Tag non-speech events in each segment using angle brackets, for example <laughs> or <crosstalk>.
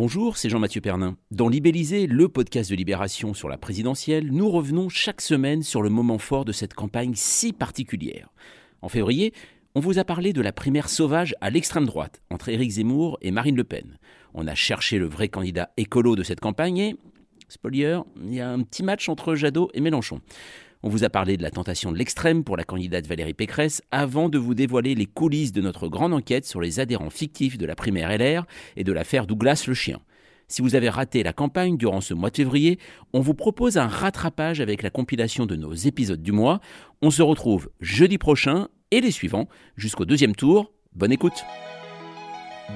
Bonjour, c'est Jean-Mathieu Pernin. Dans Libellisé, le podcast de Libération sur la présidentielle, nous revenons chaque semaine sur le moment fort de cette campagne si particulière. En février, on vous a parlé de la primaire sauvage à l'extrême droite entre Éric Zemmour et Marine Le Pen. On a cherché le vrai candidat écolo de cette campagne et, spoiler, il y a un petit match entre Jadot et Mélenchon. On vous a parlé de la tentation de l'extrême pour la candidate Valérie Pécresse avant de vous dévoiler les coulisses de notre grande enquête sur les adhérents fictifs de la primaire LR et de l'affaire Douglas le chien. Si vous avez raté la campagne durant ce mois de février, on vous propose un rattrapage avec la compilation de nos épisodes du mois. On se retrouve jeudi prochain et les suivants jusqu'au deuxième tour. Bonne écoute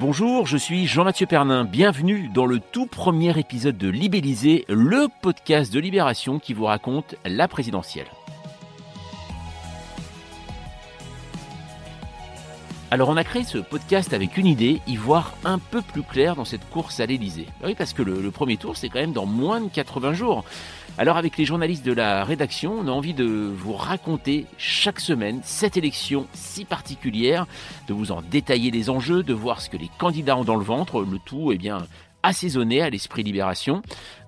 Bonjour, je suis Jean-Mathieu Pernin. Bienvenue dans le tout premier épisode de Libellisé, le podcast de Libération qui vous raconte la présidentielle. Alors on a créé ce podcast avec une idée, y voir un peu plus clair dans cette course à l'Elysée. Oui, parce que le, le premier tour, c'est quand même dans moins de 80 jours. Alors avec les journalistes de la rédaction, on a envie de vous raconter chaque semaine cette élection si particulière, de vous en détailler les enjeux, de voir ce que les candidats ont dans le ventre, le tout eh bien assaisonné à l'esprit libération.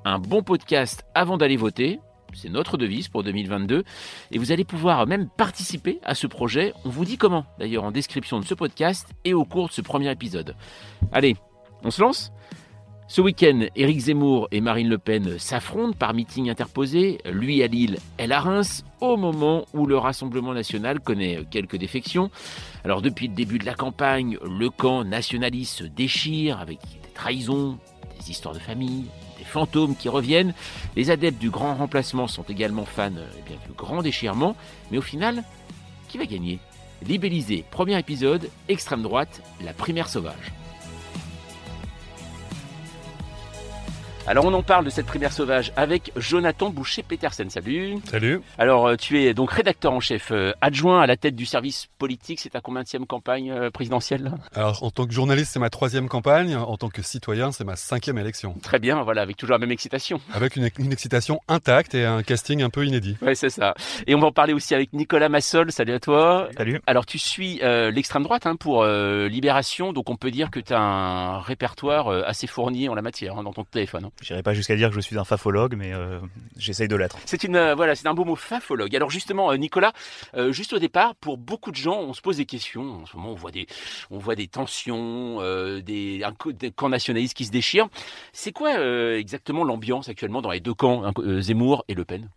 Un bon podcast avant d'aller voter, c'est notre devise pour 2022. Et vous allez pouvoir même participer à ce projet. On vous dit comment, d'ailleurs, en description de ce podcast et au cours de ce premier épisode. Allez, on se lance? Ce week-end, Éric Zemmour et Marine Le Pen s'affrontent par meeting interposé, lui à Lille, elle à Reims, au moment où le Rassemblement national connaît quelques défections. Alors depuis le début de la campagne, le camp nationaliste se déchire avec des trahisons, des histoires de famille, des fantômes qui reviennent. Les adeptes du grand remplacement sont également fans eh du grand déchirement, mais au final, qui va gagner? Libellisé, premier épisode, extrême droite, la primaire sauvage. Alors on en parle de cette primaire sauvage avec Jonathan Boucher-Petersen. Salut. Salut. Alors euh, tu es donc rédacteur en chef euh, adjoint à la tête du service politique. C'est ta combienième campagne euh, présidentielle? Alors en tant que journaliste, c'est ma troisième campagne. En tant que citoyen, c'est ma cinquième élection. Très bien, voilà, avec toujours la même excitation. Avec une, une excitation intacte et un casting un peu inédit. Oui, c'est ça. Et on va en parler aussi avec Nicolas Massol. Salut à toi. Salut. Alors tu suis euh, l'extrême droite hein, pour euh, Libération, donc on peut dire que tu as un répertoire euh, assez fourni en la matière hein, dans ton téléphone. hein. J'irai pas jusqu'à dire que je suis un fafologue, mais euh, j'essaye de l'être. C'est une euh, voilà, c'est un beau mot fafologue. Alors justement, euh, Nicolas, juste au départ, pour beaucoup de gens, on se pose des questions. En ce moment, on voit des, on voit des tensions, des, camps nationalistes qui se déchirent. C'est quoi exactement l'ambiance actuellement dans les deux camps, hein, Zemmour et Le Pen?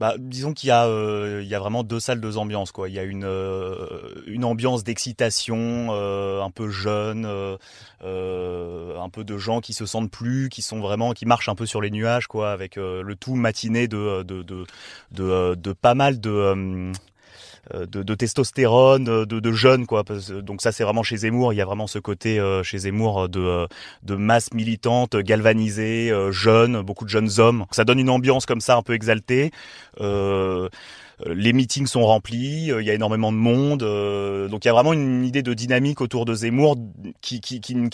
Bah, disons qu'il y a, euh, y a vraiment deux salles, deux ambiances. Quoi. Il y a une, euh, une ambiance d'excitation, euh, un peu jeune, un peu de gens qui se sentent plus, qui sont vraiment, qui marchent un peu sur les nuages, quoi, avec le tout matiné de, de, de pas mal de. Euh, euh, de, testostérone, de, jeunes quoi. Donc ça c'est vraiment chez Zemmour. Il y a vraiment ce côté euh, chez Zemmour de, euh, de masse militante, galvanisée, euh, jeune, beaucoup de jeunes hommes. Ça donne une ambiance comme ça un peu exaltée. Euh, les meetings sont remplis, euh, il y a énormément de monde, euh, donc il y a vraiment une idée de dynamique autour de Zemmour qui,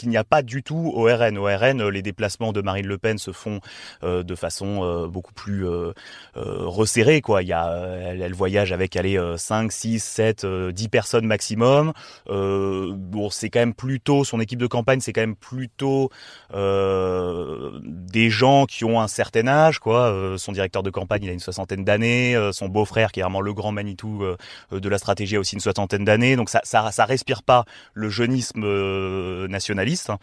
n'y a pas du tout au RN. Au RN, euh, les déplacements de Marine Le Pen se font euh, de façon euh, beaucoup plus euh, euh, resserrée. Quoi. Euh, elle, voyage avec allez, euh, 5, 6, 7, euh, 10 personnes maximum. Euh, bon, c'est quand même plutôt, son équipe de campagne, c'est quand même plutôt euh, des gens qui ont un certain âge. Quoi. Euh, son directeur de campagne, il a une soixantaine d'années. Euh, son beau-frère, qui est vraiment le grand Manitou euh, de la stratégie, a aussi une soixantaine d'années. Donc ça, ça, ça respire pas le jeunisme euh, nationaliste. hein.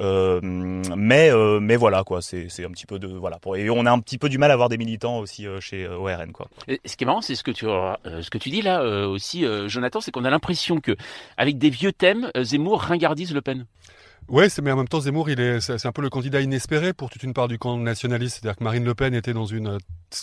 Euh, mais, euh, mais voilà, quoi. C'est, c'est un petit peu de voilà. Pour, et on a un petit peu du mal à avoir des militants aussi euh, chez euh, ORN, quoi. Et Ce qui est marrant, c'est ce que tu euh, ce que tu dis là euh, aussi, euh, Jonathan, c'est qu'on a l'impression que avec des vieux thèmes, euh, Zemmour ringardise Le Pen. Ouais, c'est, mais en même temps, Zemmour, il est, c'est, un peu le candidat inespéré pour toute une part du camp nationaliste. C'est-à-dire que Marine Le Pen était dans une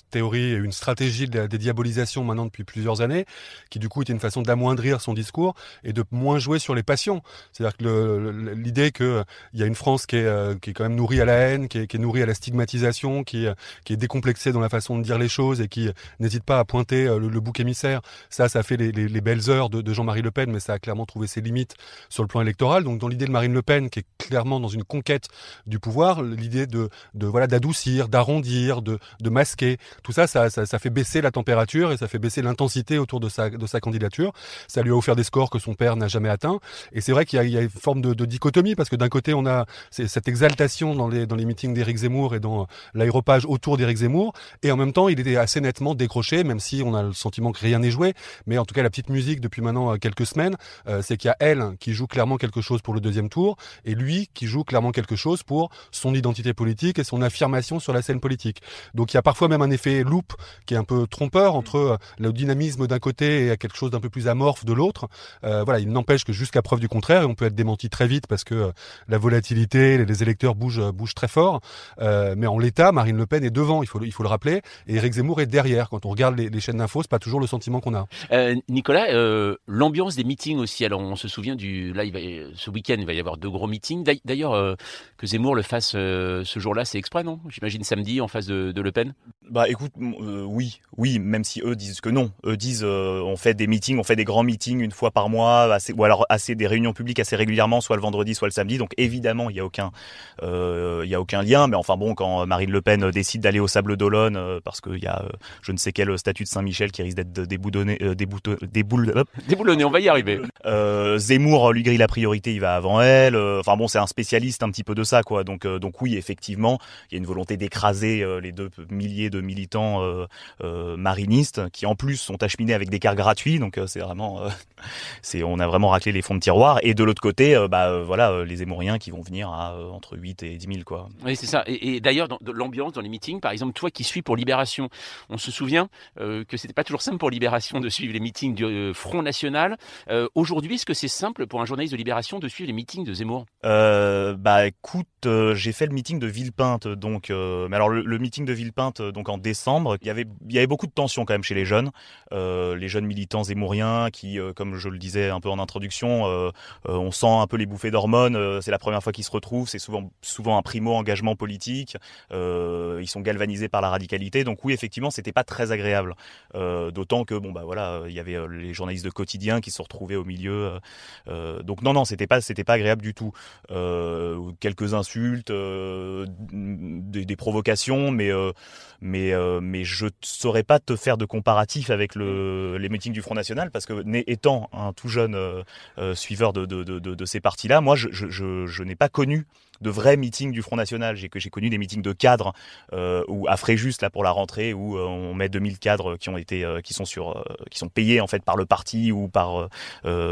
théorie et une stratégie de la dédiabolisation maintenant depuis plusieurs années, qui du coup était une façon d'amoindrir son discours et de moins jouer sur les passions. C'est-à-dire que l'idée qu'il y a une France qui est, qui est quand même nourrie à la haine, qui est, nourrie à la stigmatisation, qui, qui est décomplexée dans la façon de dire les choses et qui n'hésite pas à pointer le, bouc émissaire, ça, ça fait les, les, les belles heures de, Jean-Marie Le Pen, mais ça a clairement trouvé ses limites sur le plan électoral. Donc dans l'idée de Marine Le Pen, qui est clairement dans une conquête du pouvoir, l'idée de, voilà d'adoucir, d'arrondir, de masquer, tout ça ça, fait baisser la température et ça fait baisser l'intensité autour de sa, candidature. Ça lui a offert des scores que son père n'a jamais atteints. Et c'est vrai qu'il y, a une forme de, dichotomie parce que d'un côté on a cette exaltation dans les, dans les meetings d'Éric Zemmour et dans l'aéropage autour d'Éric Zemmour, et en même temps il était assez nettement décroché, même si on a le sentiment que rien n'est joué. Mais en tout cas la petite musique depuis maintenant euh, quelques semaines, euh, c'est qu'il y a elle qui joue clairement quelque chose pour le deuxième tour et lui qui joue clairement quelque chose pour son identité politique et son affirmation sur la scène politique. Donc il y a parfois même un effet loop qui est un peu trompeur entre euh, le dynamisme d'un côté et quelque chose d'un peu plus amorphe de l'autre. Euh, voilà, il n'empêche que jusqu'à preuve du contraire, on peut être démenti très vite parce que euh, la volatilité, les électeurs bougent, bougent très fort. Euh, mais en l'état, Marine Le Pen est devant, il faut, il faut le rappeler, et Éric Zemmour est derrière. Quand on regarde les, les chaînes d'infos, c'est pas toujours le sentiment qu'on a. Euh, Nicolas, l'ambiance des meetings aussi. Alors on se souvient du, là, il va, ce week-end, il va y avoir deux gros meetings. D'ailleurs, que Zemmour le fasse ce jour-là, c'est exprès, non? J'imagine samedi en face de, de Le Pen? Bah écoute, euh, oui, oui, même si eux disent que non. Eux disent euh, on fait des meetings, on fait des grands meetings une fois par mois, assez, ou alors assez des réunions publiques assez régulièrement, soit le vendredi, soit le samedi. Donc évidemment, il y a aucun, euh, y a aucun lien. Mais enfin bon, quand Marine Le Pen décide d'aller au Sable d'Olonne parce qu'il y a je ne sais quel statut de Saint-Michel qui risque d'être déboulonné, <laughs> déboulonné, on va y arriver. Zemmour lui grille la priorité, il va avant elle. Enfin bon, c'est un spécialiste un petit peu de ça, quoi. Donc donc oui, effectivement, il y a une volonté d'écraser les deux milliers de militants euh, euh, marinistes qui en plus sont acheminés avec des cars gratuits. Donc euh, c'est vraiment, c'est on a vraiment raclé les fonds de tiroir. Et de l'autre côté, bah voilà, les Émoriens qui vont venir à entre 8 et 10 000 quoi. Oui c'est ça. Et, d'ailleurs dans l'ambiance dans les meetings, par exemple toi qui suis pour Libération, on se souvient que c'était pas toujours simple pour Libération de suivre les meetings du Front National. Aujourd'hui, est-ce que c'est simple pour un journaliste de Libération de suivre les meetings de Zemmour? Bah écoute, j'ai fait le meeting de Villepinte, donc mais alors le, le meeting de Villepinte, donc en décembre, il y avait, il y avait beaucoup de tensions quand même chez les jeunes, euh, les jeunes militants zémouriens qui, euh, comme je le disais un peu en introduction, euh, on sent un peu les bouffées d'hormones. c'est la première fois qu'ils se retrouvent, c'est souvent, souvent un primo engagement politique. ils sont galvanisés par la radicalité, donc oui, effectivement, c'était pas très agréable. D'autant que bon bah voilà, il y avait les journalistes de quotidien qui se retrouvaient au milieu. donc non non, c'était pas, c'était pas agréable du tout. quelques insultes, des, provocations, mais mais euh, mais je saurais pas te faire de comparatif avec le, les meetings du Front National parce que étant un tout jeune euh, euh, suiveur de, ces partis-là, moi je n'ai pas connu de vrais meetings du Front National. J'ai connu des meetings de cadres euh, ou à Fréjus là pour la rentrée où euh, on met 2000 cadres qui ont été euh, qui sont sur qui sont payés en fait par le parti ou par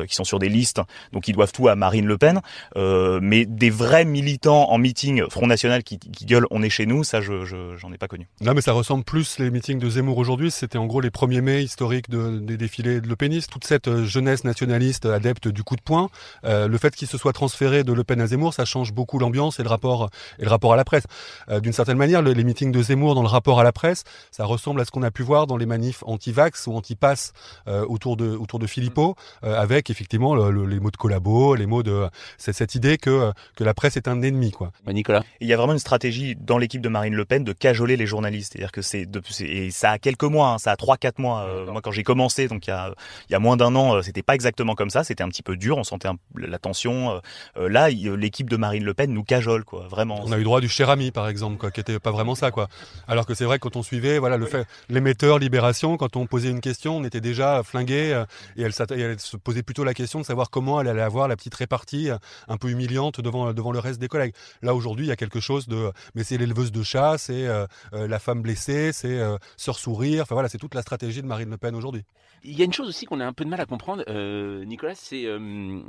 qui sont sur des listes. Donc ils doivent tout à Marine Le Pen. mais des vrais militants en meeting Front National qui, gueulent on est chez nous, ça je j'en ai pas connu. Non mais ça ressemble plus les meetings de Zemmour aujourd'hui. C'était en gros les premiers mai historiques de, des défilés de Le Penis. Toute cette jeunesse nationaliste adepte du coup de poing. le fait qu'il se soit transféré de Le Pen à Zemmour, ça change beaucoup l'ambiance et le rapport et le rapport à la presse. Euh, D'une certaine manière, le, les meetings de Zemmour dans le rapport à la presse, ça ressemble à ce qu'on a pu voir dans les manifs anti-vax ou anti-pass euh, autour de autour de Philippot, euh, avec effectivement le, le, les mots de collabo, les mots de cette, cette idée que que la presse est un ennemi, quoi. Nicolas, il y a vraiment une stratégie dans l'équipe de Marine Le Pen de cajoler les journalistes, c'est-à-dire que c'est et ça a quelques mois, hein, ça a trois quatre mois. Euh, moi, quand j'ai commencé, donc il y a il y a moins d'un an, c'était pas exactement comme ça, c'était un petit peu dur, on sentait un, la tension. Euh, là, l'équipe de Marine Le Pen nous cajole, quoi, vraiment. On a eu droit du cher ami, par exemple, quoi, qui était pas vraiment ça, quoi. Alors que c'est vrai que quand on suivait, voilà, le fait, l'émetteur Libération, quand on posait une question, on était déjà flingué euh, et elle, et elle, se posait plutôt la question de savoir comment elle allait avoir la petite répartie euh, un peu humiliante devant devant le reste des collègues. Là aujourd'hui, il y a quelque chose de, mais c'est l'éleveuse de chat, c'est euh, euh, la femme blessée, c'est euh, sœur sourire. Enfin voilà, c'est toute la stratégie de Marine Le Pen aujourd'hui. Il y a une chose aussi qu'on a un peu de mal à comprendre, euh, Nicolas, c'est euh,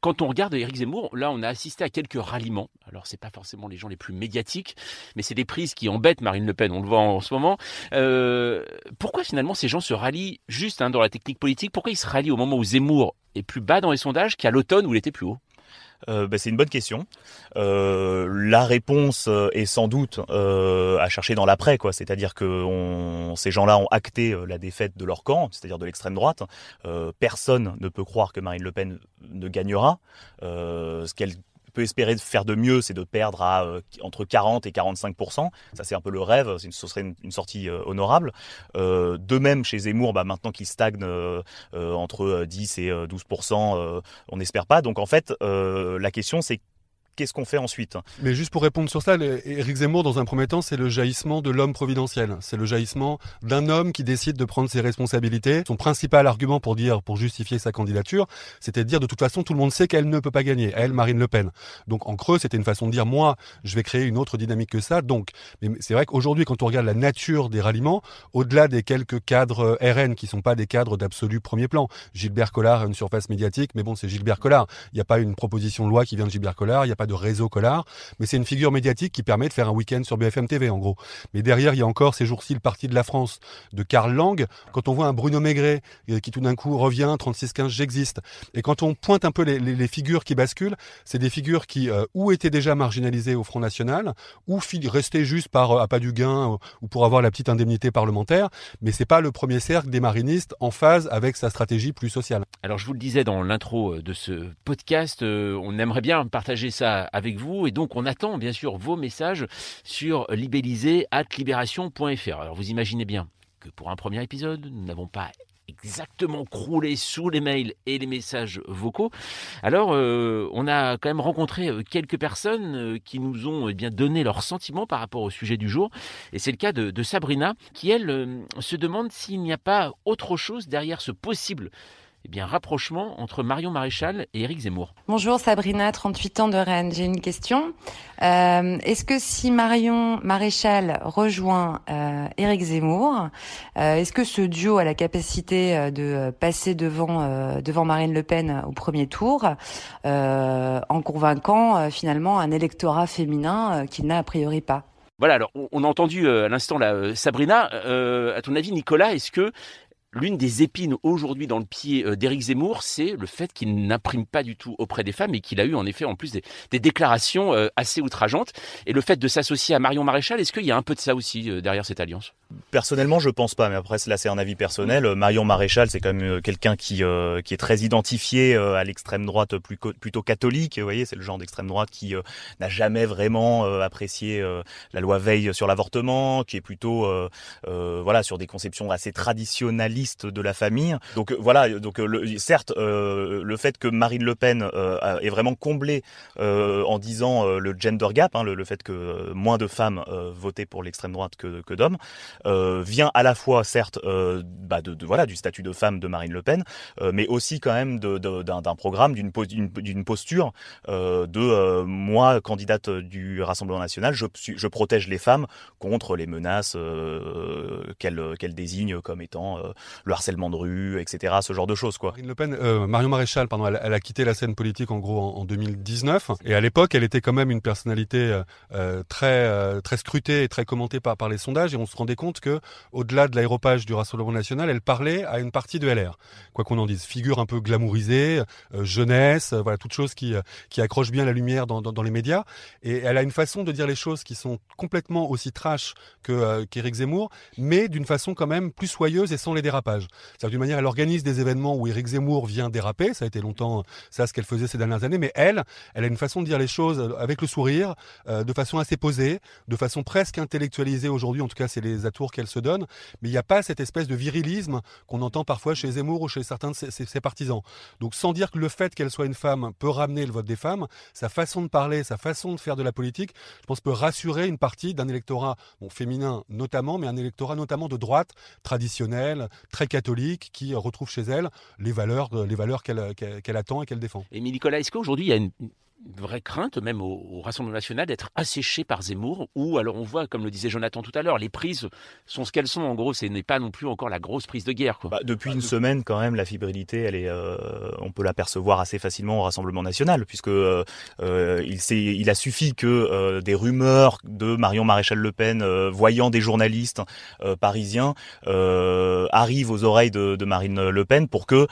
quand on regarde Éric Zemmour, là on a assisté à quelques ralliements. Alors c'est pas forcément les gens les plus médiatiques, mais c'est des prises qui embêtent Marine Le Pen, on le voit en, ce moment. Euh, pourquoi finalement ces gens se rallient juste hein, dans la technique politique? Pourquoi ils se rallient au moment où Zemmour est plus bas dans les sondages qu'à l'automne où il était plus haut? Euh, bah, C'est une bonne question. Euh, la réponse euh, est sans doute à chercher dans l'après, quoi. C'est-à-dire que ces gens-là ont acté la défaite de leur camp, c'est-à-dire de l'extrême droite. personne ne peut croire que Marine Le Pen ne gagnera. ce qu'elle peut espérer faire de mieux, c'est de perdre à euh, entre 40 et 45% Ça, c'est un peu le rêve. Ce serait une, sortie euh, honorable. Euh, de même, chez Zemmour, bah, maintenant qu'il stagne entre 10 et 12% on n'espère pas. Donc, en fait, la question, c'est qu'est-ce qu'on fait ensuite Mais juste pour répondre sur ça, Éric Zemmour, dans un premier temps, c'est le jaillissement de l'homme providentiel. C'est le jaillissement d'un homme qui décide de prendre ses responsabilités. Son principal argument pour dire, pour justifier sa candidature, c'était de dire de toute façon, tout le monde sait qu'elle ne peut pas gagner. Elle, Marine Le Pen. Donc en creux, c'était une façon de dire, moi, je vais créer une autre dynamique que ça. Donc, mais c'est vrai qu'aujourd'hui, quand on regarde la nature des ralliements, au-delà des quelques cadres euh, RN qui sont pas des cadres d'absolu premier plan, Gilbert Collard a une surface médiatique, mais bon, c'est Gilbert Collard. Il n'y a pas une proposition de loi qui vient de Gilbert Collard. Il y a de réseau Collard, mais c'est une figure médiatique qui permet de faire un week-end sur BFM TV, en gros. Mais derrière, il y a encore ces jours-ci le Parti de la France de Karl Lang. Quand on voit un Bruno Maigret euh, qui tout d'un coup revient 36-15, j'existe. Et quand on pointe un peu les, figures qui basculent, c'est des figures qui euh, ou étaient déjà marginalisées au Front National, ou restaient juste par euh, pas du gain ou pour avoir la petite indemnité parlementaire. Mais c'est pas le premier cercle des marinistes en phase avec sa stratégie plus sociale. Alors je vous le disais dans l'intro de ce podcast, on aimerait bien partager ça avec vous. Et donc, on attend bien sûr vos messages sur libellisé.libération.fr. Alors, vous imaginez bien que pour un premier épisode, nous n'avons pas exactement croulé sous les mails et les messages vocaux. Alors, euh, on a quand même rencontré euh, quelques personnes euh, qui nous ont eh bien donné leurs sentiments par rapport au sujet du jour. Et c'est le cas de, de Sabrina, qui elle se demande s'il n'y a pas autre chose derrière ce possible eh bien, rapprochement entre Marion Maréchal et Éric Zemmour. Bonjour Sabrina, 38 ans de Rennes. J'ai une question. Euh, est-ce que si Marion Maréchal rejoint euh, Éric Zemmour, euh, est-ce que ce duo a la capacité de passer devant, devant Marine Le Pen au premier tour en convainquant finalement un électorat féminin qu'il n'a a priori pas? Voilà, alors on a entendu à l'instant là Sabrina. à ton avis, Nicolas, est-ce que L'une des épines aujourd'hui dans le pied euh, d'Éric Zemmour, c'est le fait qu'il n'imprime pas du tout auprès des femmes et qu'il a eu en effet en plus des, déclarations euh, assez outrageantes. Et le fait de s'associer à Marion Maréchal, est-ce qu'il y a un peu de ça aussi euh, derrière cette alliance? Personnellement, je pense pas, mais après là c'est un avis personnel. Marion Maréchal, c'est quand même quelqu'un qui qui est très identifié à l'extrême droite plutôt catholique. Vous voyez, c'est le genre d'extrême droite qui n'a jamais vraiment apprécié la loi Veil sur l'avortement, qui est plutôt voilà sur des conceptions assez traditionnalistes de la famille. Donc euh, voilà, donc euh, le, certes, euh, le fait que Marine Le Pen est vraiment comblé en disant le gender gap, hein, le, fait que moins de femmes votaient pour l'extrême droite que, que d'hommes, vient à la fois certes bah de, voilà du statut de femme de Marine Le Pen, mais aussi quand même d'un programme, d'une posture de moi candidate du Rassemblement national, je, je protège les femmes contre les menaces qu'elle qu'elle désigne comme étant le harcèlement de rue, etc. Ce genre de choses, quoi. Marine Le Pen, euh, Marion Maréchal, pardon, elle, a quitté la scène politique en gros en, 2019, et à l'époque, elle était quand même une personnalité euh, euh, très très scrutée et très commentée par les sondages, et on se rendait compte que au-delà de l'aéropage du Rassemblement national, elle parlait à une partie de LR, quoi qu'on en dise, figure un peu glamourisée, jeunesse, voilà, toute chose qui qui accroche bien la lumière dans, les médias, et elle a une façon de dire les choses qui sont complètement aussi trash que qu'Éric Zemmour, mais d'une façon quand même plus soyeuse et sans les dérapages. C'est-à-dire d'une manière, elle organise des événements où Éric Zemmour vient déraper. Ça a été longtemps ça ce qu'elle faisait ces dernières années. Mais elle, elle a une façon de dire les choses avec le sourire, euh, de façon assez posée, de façon presque intellectualisée aujourd'hui. En tout cas, c'est les atours qu'elle se donne. Mais il n'y a pas cette espèce de virilisme qu'on entend parfois chez Zemmour ou chez certains de ses, partisans. Donc, sans dire que le fait qu'elle soit une femme peut ramener le vote des femmes, sa façon de parler, sa façon de faire de la politique, je pense, peut rassurer une partie d'un électorat féminin notamment, mais un électorat notamment de droite traditionnel, très catholique qui retrouve chez elle les valeurs, valeurs qu'elle attend et qu'elle défend. Et Nicolas, est-ce qu'aujourd'hui il y a une, vraie crainte, même au, Rassemblement national, d'être asséché par Zemmour, ou alors on voit, comme le disait Jonathan tout à l'heure, les prises sont ce qu'elles sont. En gros, ce n'est pas non plus encore la grosse prise de guerre. Quoi. Bah, depuis une semaine, quand même, la fibrilité, elle est, euh, on peut l'apercevoir assez facilement au Rassemblement national, puisque euh, euh il, il a suffi que euh, des rumeurs de Marion Maréchal Le Pen, voyant des journalistes parisiens, arrivent aux oreilles de, de, Marine Le Pen pour que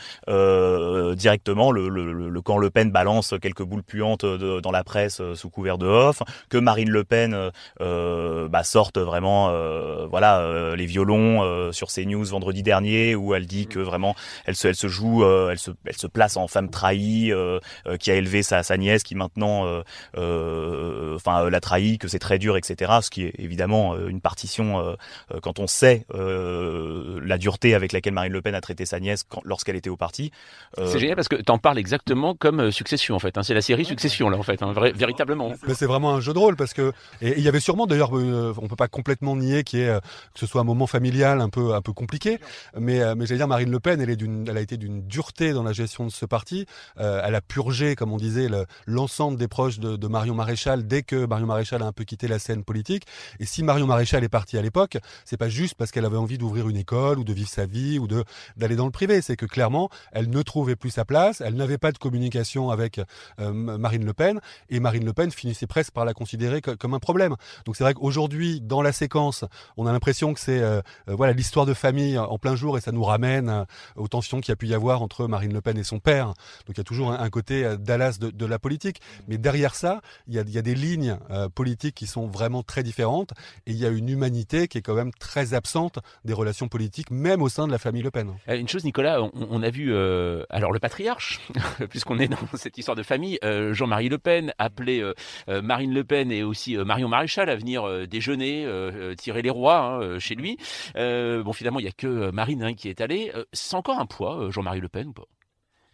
directement le, le, le camp Le Pen balance quelques boules puantes présente dans la presse sous couvert de off, que Marine Le Pen bah, sorte vraiment voilà les violons sur CNews vendredi dernier où elle dit que vraiment elle se elle se joue elle se elle se place en femme trahie qui a élevé sa, sa nièce qui maintenant enfin l'a trahi que c'est très dur etc ce qui est évidemment une partition quand on sait la dureté avec laquelle Marine Le Pen a traité sa nièce lorsqu'elle était au parti. Euh, c'est génial parce que tu en parles exactement comme euh, Succession en fait. Hein. C'est la série Succession là en fait, hein, véritablement. C'est vraiment un jeu de rôle parce que et il y avait sûrement d'ailleurs, euh, on peut pas complètement nier qu'il que ce soit un moment familial un peu un peu compliqué, mais mais j'allais dire Marine Le Pen, elle est d'une, elle a été d'une dureté dans la gestion de ce parti. elle a purgé, comme on disait, l'ensemble des proches de, Marion Maréchal dès que Marion Maréchal a un peu quitté la scène politique. Et si Marion Maréchal est partie à l'époque, c'est pas juste parce qu'elle avait envie d'ouvrir une école ou de vivre sa vie ou de d'aller dans le privé. C'est que clairement, elle ne trouvait plus sa place, elle n'avait pas de communication avec euh, Marine Le Pen, et Marine Le Pen finissait presque par la considérer comme un problème. Donc c'est vrai qu'aujourd'hui, dans la séquence, on a l'impression que c'est euh, euh, voilà l'histoire de famille en plein jour, et ça nous ramène aux tensions qu'il y a pu y avoir entre Marine Le Pen et son père. Donc il y a toujours un, côté Dallas de, la politique, mais derrière ça, il y a, des lignes politiques qui sont vraiment très différentes, et il y a une humanité qui est quand même très absente des relations politiques, même au sein de la famille Le Pen. Une chose, Nicolas, on, a vu euh, alors le patriarche, <laughs> puisqu'on est dans cette histoire de famille, euh, Jean-Marie Le Pen appelé euh, Marine Le Pen et aussi Marion Maréchal à venir déjeuner, tirer les rois hein, chez lui. bon, finalement, il n'y a que Marine hein, qui est allée. c'est encore un poids, Jean-Marie Le Pen ou pas?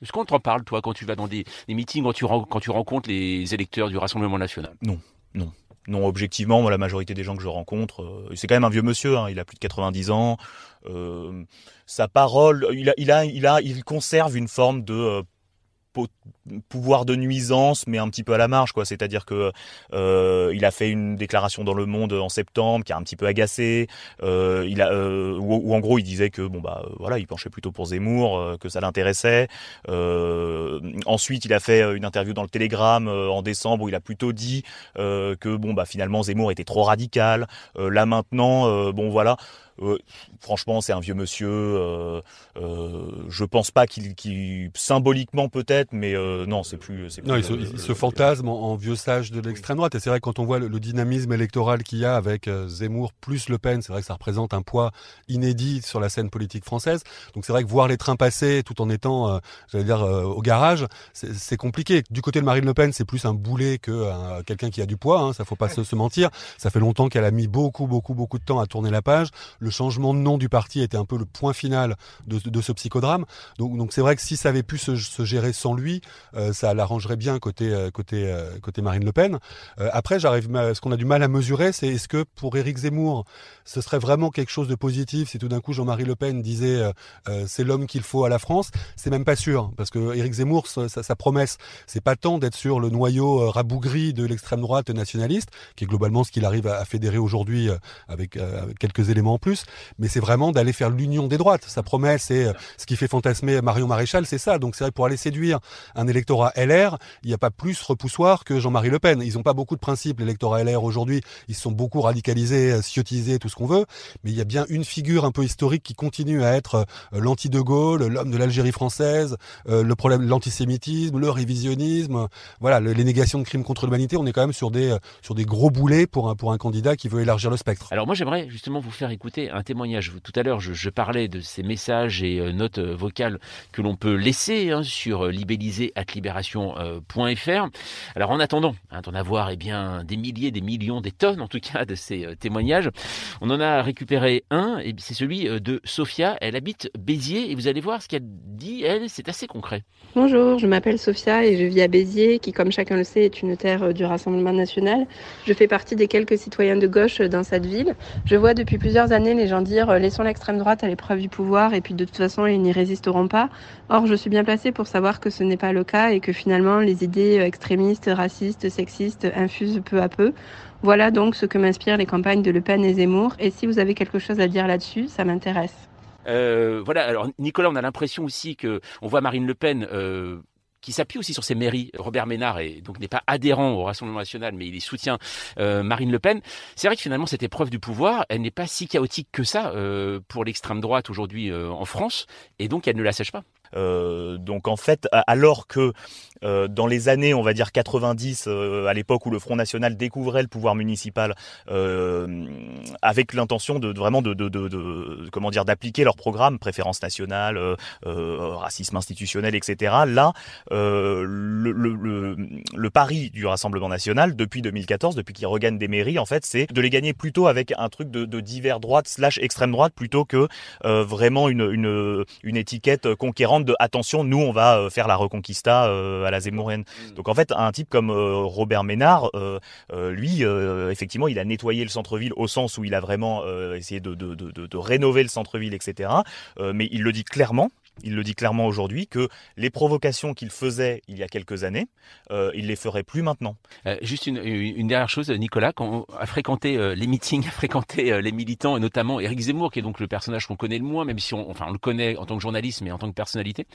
Est-ce qu'on t'en parle, toi, quand tu vas dans des, meetings, quand tu, rencontres les électeurs du Rassemblement national? Non, non. Non, objectivement, la majorité des gens que je rencontre, c'est quand même un vieux monsieur, hein, il a plus de 90 ans, euh, sa parole, il a, il a, il a, il conserve une forme de euh, pouvoir de nuisance, mais un petit peu à la marge, quoi. C'est-à-dire que euh, il a fait une déclaration dans Le Monde en septembre qui a un petit peu agacé. Euh, il a, euh, en gros il disait que bon bah voilà, il penchait plutôt pour Zemmour, euh, que ça l'intéressait. Euh, ensuite, il a fait une interview dans le Télégramme en décembre où il a plutôt dit que bon bah finalement Zemmour était trop radical. là maintenant, bon voilà. Euh, franchement, c'est un vieux monsieur. Euh, euh, je pense pas qu'il, symboliquement peut-être, mais euh, non, c'est plus. C'est non, il se, fantasme en, vieux sage de l'extrême droite. Et c'est vrai quand on voit le, dynamisme électoral qu'il y a avec Zemmour plus Le Pen, c'est vrai que ça représente un poids inédit sur la scène politique française. Donc c'est vrai que voir les trains passer tout en étant, j'allais dire, au garage, c'est, compliqué. Du côté de Marine Le Pen, c'est plus un boulet que quelqu'un qui a du poids. Hein, ça faut pas se, se mentir. Ça fait longtemps qu'elle a mis beaucoup, beaucoup, beaucoup de temps à tourner la page le changement de nom du parti était un peu le point final de, de ce psychodrame. Donc, donc c'est vrai que si ça avait pu se, se gérer sans lui, euh, ça l'arrangerait bien côté euh, côté euh, côté Marine Le Pen. après, j'arrive, ce qu'on a du mal à mesurer, c'est est-ce que pour Éric Zemmour, ce serait vraiment quelque chose de positif si tout d'un coup Jean-Marie Le Pen disait c'est l'homme qu'il faut à la France? C'est même pas sûr, parce que Éric Zemmour, sa, promesse, c'est pas tant d'être sur le noyau rabougri de l'extrême droite nationaliste, qui est globalement ce qu'il arrive à, fédérer aujourd'hui avec, quelques éléments en plus mais c'est vraiment d'aller faire l'union des droites. Sa promesse et euh, ce qui fait fantasmer Marion Maréchal, c'est ça. Donc c'est vrai pour aller séduire un électorat LR, il n'y a pas plus repoussoir que Jean-Marie Le Pen. Ils n'ont pas beaucoup de principes, l'électorat LR aujourd'hui. Ils sont beaucoup radicalisés, euh, sciotisés, tout ce qu'on veut. Mais il y a bien une figure un peu historique qui continue à être euh, l'anti-de Gaulle, l'homme de l'Algérie française, le problème de l'antisémitisme, le révisionnisme, voilà, les négations de crimes contre l'humanité. On est quand même sur des sur des gros boulets pour un pour un candidat qui veut élargir le spectre. Alors moi j'aimerais justement vous faire écouter un témoignage. Tout à l'heure, je, parlais de ces messages et euh, notes euh, vocales que l'on peut laisser hein, sur euh, libellisé.libération.fr. Alors en attendant hein, d'en avoir eh des milliers, des millions, des tonnes en tout cas de ces témoignages, on en a récupéré un, et c'est celui de Sophia. Elle habite Béziers et vous allez voir ce qu'elle dit, elle, c'est assez concret. Bonjour, je m'appelle Sophia et je vis à Béziers, qui comme chacun le sait est une terre du Rassemblement national. Je fais partie des quelques citoyens de gauche dans cette ville. Je vois depuis plusieurs années les gens dire euh, laissons l'extrême droite à l'épreuve du pouvoir et puis de toute façon ils n'y résisteront pas. Or je suis bien placée pour savoir que ce n'est pas le cas et que finalement les idées euh, extrémistes, racistes, sexistes infusent peu à peu. Voilà donc ce que m'inspirent les campagnes de Le Pen et Zemmour et si vous avez quelque chose à dire là-dessus, ça m'intéresse. Euh, voilà, alors Nicolas, on a l'impression aussi que on voit Marine Le Pen qui s'appuie aussi sur ses mairies. Robert Ménard est, donc n'est pas adhérent au Rassemblement national, mais il soutient euh, Marine Le Pen. C'est vrai que finalement cette épreuve du pouvoir, elle n'est pas si chaotique que ça euh, pour l'extrême droite aujourd'hui euh, en France, et donc elle ne la sèche pas. Donc en fait, alors que euh, dans les années, on va dire 90, euh, à l'époque où le Front National découvrait le pouvoir municipal, euh, avec l'intention de, vraiment de, de, de, comment dire d'appliquer leur programme préférence nationale, racisme institutionnel, etc. Là, le, le, le, pari du Rassemblement national depuis 2014, depuis qu'il regagne des mairies, en fait, c'est de les gagner plutôt avec un truc de, divers droite slash extrême droite plutôt que vraiment une, une, une étiquette conquérante de attention, nous on va faire la reconquista à la zémourienne. Mm. Donc en fait, un type comme euh, Robert Ménard, euh, euh, lui, effectivement, il a nettoyé le centre-ville au sens où il a vraiment essayé de, de, de, de, rénover le centre-ville, etc. mais il le dit clairement. Il le dit clairement aujourd'hui que les provocations qu'il faisait il y a quelques années, euh, il les ferait plus maintenant. juste une, une, dernière chose, Nicolas, quand on a fréquenté les meetings, <laughs> a fréquenté les militants, et notamment Éric Zemmour, qui est donc le personnage qu'on connaît le moins, même si on, enfin, on le connaît en tant que journaliste, mais en tant que personnalité.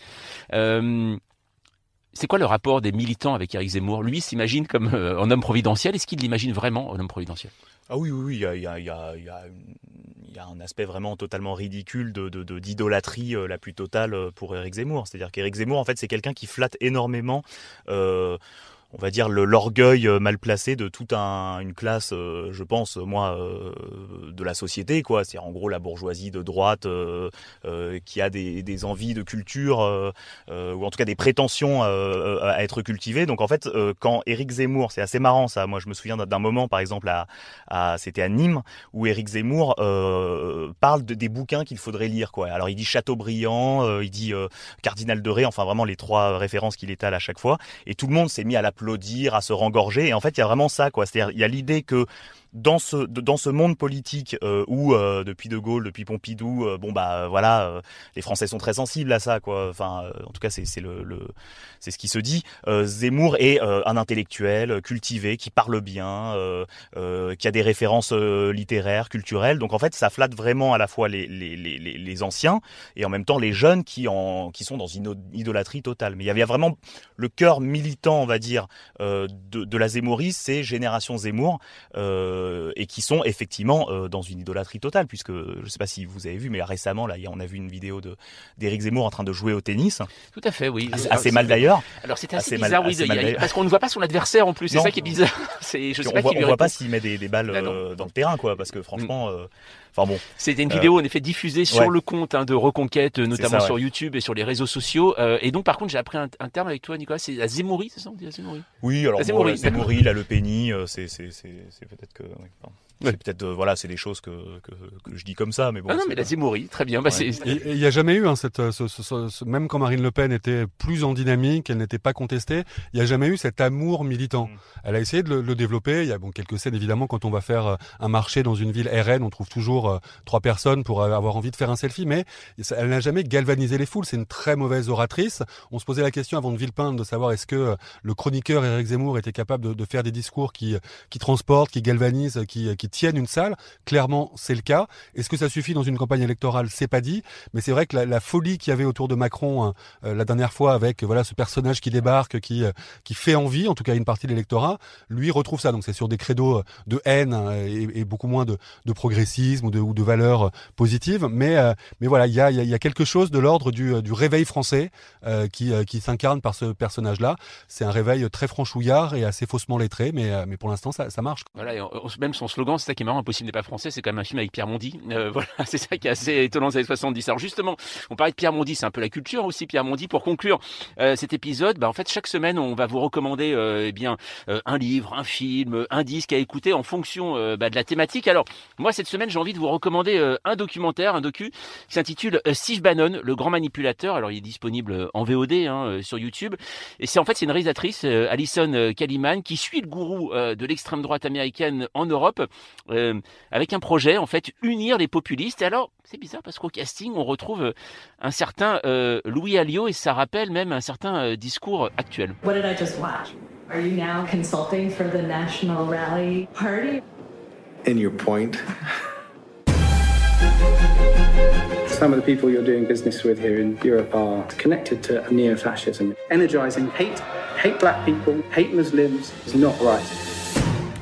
C'est quoi le rapport des militants avec Eric Zemmour? Lui s'imagine comme euh, un homme providentiel? Est-ce qu'il l'imagine vraiment un homme providentiel? Ah oui, oui, oui. Il y a, un aspect vraiment totalement ridicule de, d'idolâtrie euh, la plus totale euh, pour Eric Zemmour. C'est-à-dire qu'Eric Zemmour, en fait, c'est quelqu'un qui flatte énormément on va dire l'orgueil euh, mal placé de toute une classe, euh, je pense moi, euh, de la société quoi. C'est en gros la bourgeoisie de droite qui a des, envies de culture ou en tout cas des prétentions à être cultivées. Donc en fait, quand Éric Zemmour, c'est assez marrant ça. Moi je me souviens d'un moment par exemple à, c'était à Nîmes où Éric Zemmour parle de, des bouquins qu'il faudrait lire quoi. Alors il dit Chateaubriand, il dit Cardinal de Ré, enfin vraiment les trois références qu'il étale à chaque fois. Et tout le monde s'est mis à la à se rengorger. Et en fait, il y a vraiment ça, quoi. C'est-à-dire, il y a l'idée que dans ce dans ce monde politique euh, où euh, depuis De Gaulle, depuis Pompidou, euh, bon bah voilà, les Français sont très sensibles à ça quoi. Enfin, en tout cas c'est le, le c'est ce qui se dit. Zemmour est un intellectuel cultivé qui parle bien, qui a des références littéraires, culturelles. Donc en fait ça flatte vraiment à la fois les les, les, les anciens et en même temps les jeunes qui en qui sont dans une idolâtrie totale. Mais il y avait vraiment le cœur militant on va dire de, la Zemmourie, c'est génération Zemmour. Euh, et qui sont effectivement euh, dans une idolâtrie totale, puisque je ne sais pas si vous avez vu, mais récemment, là, on a vu une vidéo d'Éric Zemmour en train de jouer au tennis. Tout à fait, oui. Assez, mal d'ailleurs. Alors c'est assez, bizarre, oui, parce qu'on ne voit pas son adversaire en plus. C'est ça qui est bizarre. <laughs> je sais on pas voit, voit pas s'il met des, balles bah euh, dans le terrain, quoi, parce que franchement. Enfin bon. C'était une vidéo en effet diffusée sur le compte hein, de Reconquête, notamment sur YouTube et sur les réseaux sociaux. et donc par contre, j'ai appris un, terme avec toi, Nicolas, c'est la Zémourie, c'est ça on dit la Zémourie Oui, alors la Zémourie, la, Le Penny, c'est peut-être que. C'est peut-être euh, voilà, c'est des choses que, que, que, je dis comme ça, mais bon. Ah non, mais la Zémourie, très bien. Bah, Il n'y a jamais eu hein, cette, euh, ce, ce, même quand Marine Le Pen était plus en dynamique, elle n'était pas contestée, il n'y a jamais eu cet amour militant. Mm. Elle a essayé de le, le, développer. Il y a bon quelques scènes évidemment quand on va faire euh, un marché dans une ville RN, on trouve toujours trois personnes pour avoir envie de faire un selfie, mais elle n'a jamais galvanisé les foules. C'est une très mauvaise oratrice. On se posait la question avant de Villepin de savoir est-ce que le chroniqueur Éric Zemmour était capable de, de, faire des discours qui qui transportent, qui galvanisent, qui, qui tiennent une salle. Clairement, c'est le cas. Est-ce que ça suffit dans une campagne électorale? C'est pas dit. Mais c'est vrai que la, folie qu'il y avait autour de Macron hein, euh, la dernière fois avec voilà ce personnage qui débarque, qui euh, qui fait envie, en tout cas une partie de l'électorat, lui retrouve ça. Donc c'est sur des credos euh, de haine hein, et, beaucoup moins de, de progressisme ou de, valeurs positives. Mais mais voilà, il y a, y a quelque chose de l'ordre du, du réveil français qui qui s'incarne par ce personnage-là. C'est un réveil très franchouillard et assez faussement lettré, mais mais pour l'instant ça, marche. Voilà, même son slogan, c'est ça qui est marrant, Impossible n'est pas français, c'est quand même un film avec Pierre Mondy. Euh, <laughs> voilà, c'est ça qui est assez étonnant des années 70. Alors justement, on parlait de Pierre Mondy, c'est un peu la culture aussi, Pierre Mondy. Pour conclure euh, cet épisode, bah, en fait, chaque semaine, on va vous recommander euh, eh bien un livre, un film, un disque à écouter en fonction bah, de la thématique. Alors, moi, cette semaine, j'ai envie de vous recommander un documentaire, un docu qui s'intitule Steve Bannon, le grand manipulateur. Alors, il est disponible en VOD hein, sur YouTube. Et c'est en fait, c'est une réalisatrice, Alison Kaliman, qui suit le gourou de l'extrême droite américaine en Europe. Euh, avec un projet en fait unir les populistes. Et alors c'est bizarre parce qu'au casting on retrouve euh, un certain euh, Louis Alliot et ça rappelle même un certain discours actuel. What did I just watch? Are you now consulting for the National Rally Party? In your point. Some of the people you're doing business with here in Europe are connected to neo-fascism. Energizing hate, hate black people, hate Muslims is not right.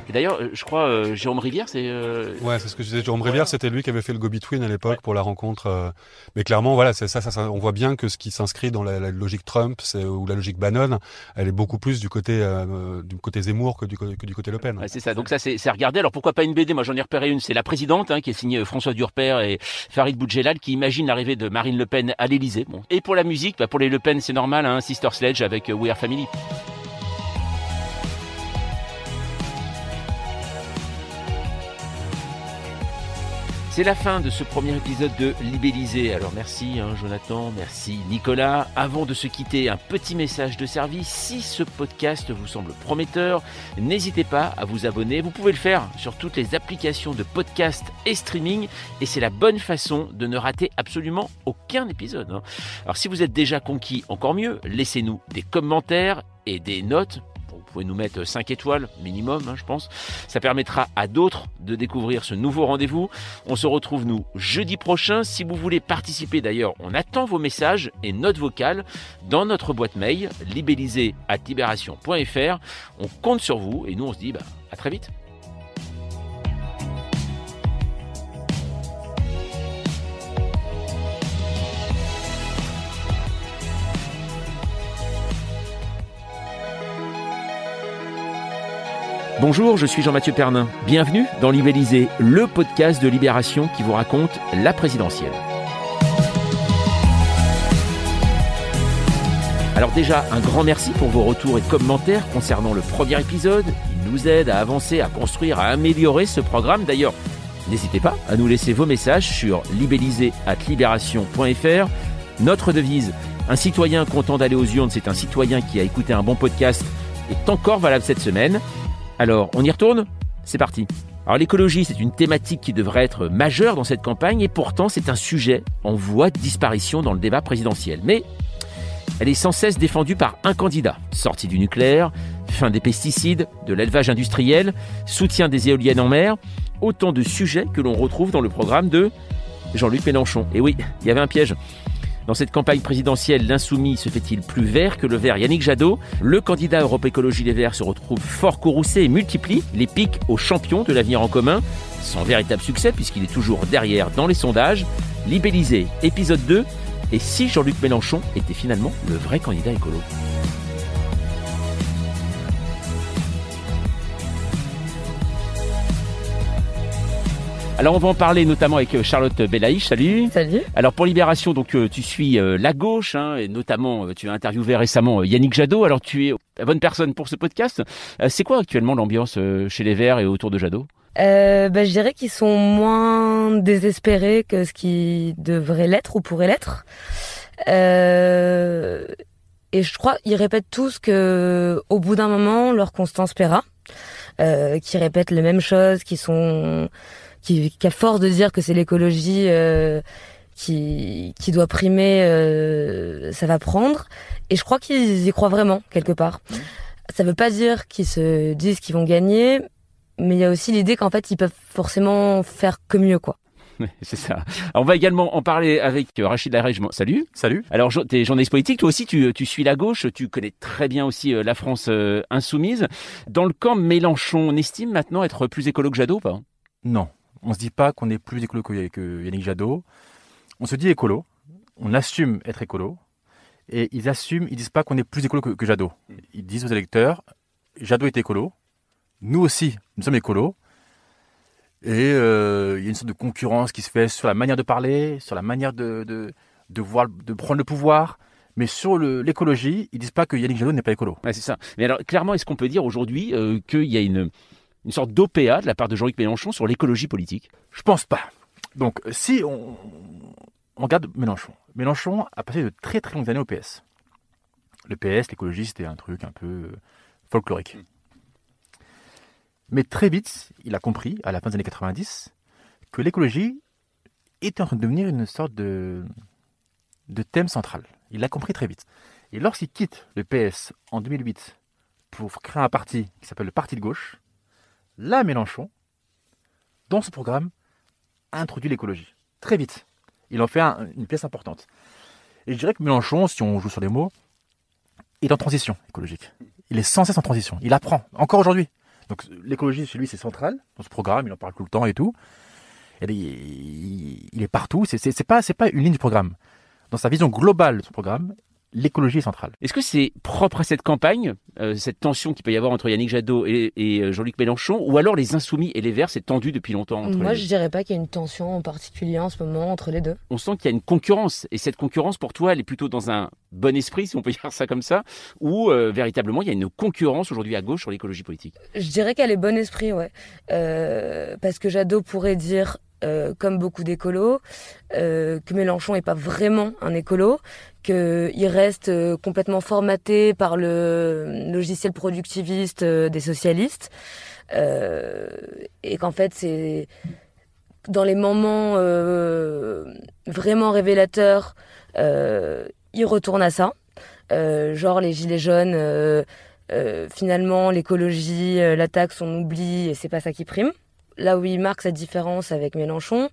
Et d'ailleurs, euh, je crois, euh, Jérôme Rivière, c'est. euh, Ouais, c'est ce que je disais. Jérôme Rivière, c'était lui qui avait fait le go-between à l'époque pour la rencontre. Mais clairement, voilà, c'est ça, ça, ça- on voit bien que ce qui s'inscrit dans la, la logique Trump ou la logique Bannon, elle est beaucoup plus du côté, euh, du côté Zemmour que du, que du côté Le Pen. Ouais, c'est ça. Donc ça, c'est c'est à regarder. Alors pourquoi pas une BD Moi, j'en ai repéré une. C'est la présidente, hein, qui est signée François Durper et Farid Boudjelal, qui imagine l'arrivée de Marine Le Pen à l'Élysée. Bon. Et pour la musique, bah, pour les Le Pen, c'est normal. Hein, Sister Sledge avec We Are Family. C'est la fin de ce premier épisode de Libellisé. Alors merci hein, Jonathan, merci Nicolas. Avant de se quitter, un petit message de service. Si ce podcast vous semble prometteur, n'hésitez pas à vous abonner. Vous pouvez le faire sur toutes les applications de podcast et streaming et c'est la bonne façon de ne rater absolument aucun épisode. hein. Alors si vous êtes déjà conquis, encore mieux, laissez-nous des commentaires et des notes. Vous pouvez nous mettre 5 étoiles minimum, hein, je pense. Ça permettra à d'autres de découvrir ce nouveau rendez-vous. On se retrouve, nous, jeudi prochain. Si vous voulez participer, d'ailleurs, on attend vos messages et notes vocales dans notre boîte mail, libellisé at libération.fr. On compte sur vous et nous, on se dit bah, à très vite. Bonjour, je suis Jean-Mathieu Pernin. Bienvenue dans Libellisé, le podcast de Libération qui vous raconte la présidentielle. Alors déjà, un grand merci pour vos retours et commentaires concernant le premier épisode. Il nous aide à avancer, à construire, à améliorer ce programme. D'ailleurs, n'hésitez pas à nous laisser vos messages sur libellisé@libération.fr. Notre devise un citoyen content d'aller aux urnes, c'est un citoyen qui a écouté un bon podcast est encore valable cette semaine. Alors, on y retourne? C'est parti. Alors l'écologie, c'est une thématique qui devrait être majeure dans cette campagne et pourtant c'est un sujet en voie de disparition dans le débat présidentiel. Mais elle est sans cesse défendue par un candidat. Sortie du nucléaire, fin des pesticides, de l'élevage industriel, soutien des éoliennes en mer, autant de sujets que l'on retrouve dans le programme de Jean-Luc Mélenchon. Et oui, il y avait un piège. Dans cette campagne présidentielle, l'insoumis se fait-il plus vert que le vert Yannick Jadot? Le candidat Europe Écologie Les Verts se retrouve fort courroucé et multiplie les pics aux champions de l'avenir en commun, sans véritable succès puisqu'il est toujours derrière dans les sondages. Libellisé, épisode 2, et si Jean-Luc Mélenchon était finalement le vrai candidat écolo? Alors on va en parler notamment avec euh, Charlotte Belaïch. Salut. Salut. Alors pour Libération, donc euh, tu suis euh, la gauche, hein, et notamment tu as interviewé récemment Yannick Jadot. Alors tu es la bonne personne pour ce podcast. C'est quoi actuellement l'ambiance chez les Verts et autour de Jadot? Euh, bah, je dirais qu'ils sont moins désespérés que ce qui devrait l'être ou pourrait l'être. Euh, et je crois ils répètent tous que au bout d'un moment leur constance paiera, euh, qui répètent les mêmes choses, qui sont qui qu'à force de dire que c'est l'écologie euh, qui qui doit primer, euh, ça va prendre. Et je crois qu'ils y croient vraiment quelque part. Ça veut pas dire qu'ils se disent qu'ils vont gagner, mais il y a aussi l'idée qu'en fait ils peuvent forcément faire que mieux quoi. <laughs> C'est ça. Alors, on va également en parler avec Rachid Larège. Salut. Salut. Alors, tu es journaliste politique, toi aussi, tu, tu suis la gauche, tu connais très bien aussi euh, la France euh, insoumise. Dans le camp Mélenchon, on estime maintenant être plus écolo que Jadot pas? Non, on se dit pas qu'on est plus écolo que, Yannick Jadot. On se dit écolo, on assume être écolo, et ils assument, ils disent pas qu'on est plus écolo que, Jadot. Ils disent aux électeurs, Jadot est écolo, nous aussi, nous sommes écolos, et euh, il y a une sorte de concurrence qui se fait sur la manière de parler, sur la manière de, prendre le pouvoir, mais sur l'écologie, ils disent pas que Yannick Jadot n'est pas écolo. C'est ça. Mais alors, clairement, est-ce qu'on peut dire aujourd'hui euh, qu'il y a une, une sorte d'OPA de la part de Jean-Luc Mélenchon sur l'écologie politique Je pense pas. Donc, si on, on regarde Mélenchon, Mélenchon a passé de très très longues années au PS. Le PS, l'écologie, c'était un truc un peu euh, folklorique. Mais très vite, il a compris, à la fin des années 90, que l'écologie était en train de devenir une sorte de, de thème central. Il l'a compris très vite. Et lorsqu'il quitte le PS en 2008 pour créer un parti qui s'appelle le Parti de gauche, là, Mélenchon, dans ce programme, introduit l'écologie. Très vite. Il en fait un- une pièce importante. Et je dirais que Mélenchon, si on joue sur les mots, est en transition écologique. Il est sans cesse en transition. Il apprend, encore aujourd'hui. Donc l'écologie chez lui c'est central dans ce programme, il en parle tout le temps et tout. Il est partout, c'est pas c'est pas une ligne du programme. Dans sa vision globale de son programme, l'écologie est centrale. Est-ce que c'est propre à cette campagne, euh, cette tension qu'il peut y avoir entre Yannick Jadot et, euh, Jean-Luc Mélenchon, ou alors les Insoumis et les Verts, c'est tendu depuis longtemps entre Moi, je dirais pas qu'il y a une tension en particulier en ce moment entre les deux. On sent qu'il y a une concurrence, et cette concurrence, pour toi, elle est plutôt dans un bon esprit, si on peut <laughs> dire ça comme ça, ou euh, véritablement il y a une concurrence aujourd'hui à gauche sur l'écologie politique? Je dirais qu'elle est bon esprit, ouais. parce que Jadot pourrait dire euh, comme beaucoup d'écolos, euh, que Mélenchon n'est pas vraiment un écolo, qu'il reste euh, complètement formaté par le logiciel productiviste des socialistes, et qu'en fait c'est dans les moments vraiment révélateurs, il retourne à ça, genre les gilets jaunes. finalement, l'écologie, la taxe, on oublie et c'est pas ça qui prime là où il marque sa différence avec Mélenchon,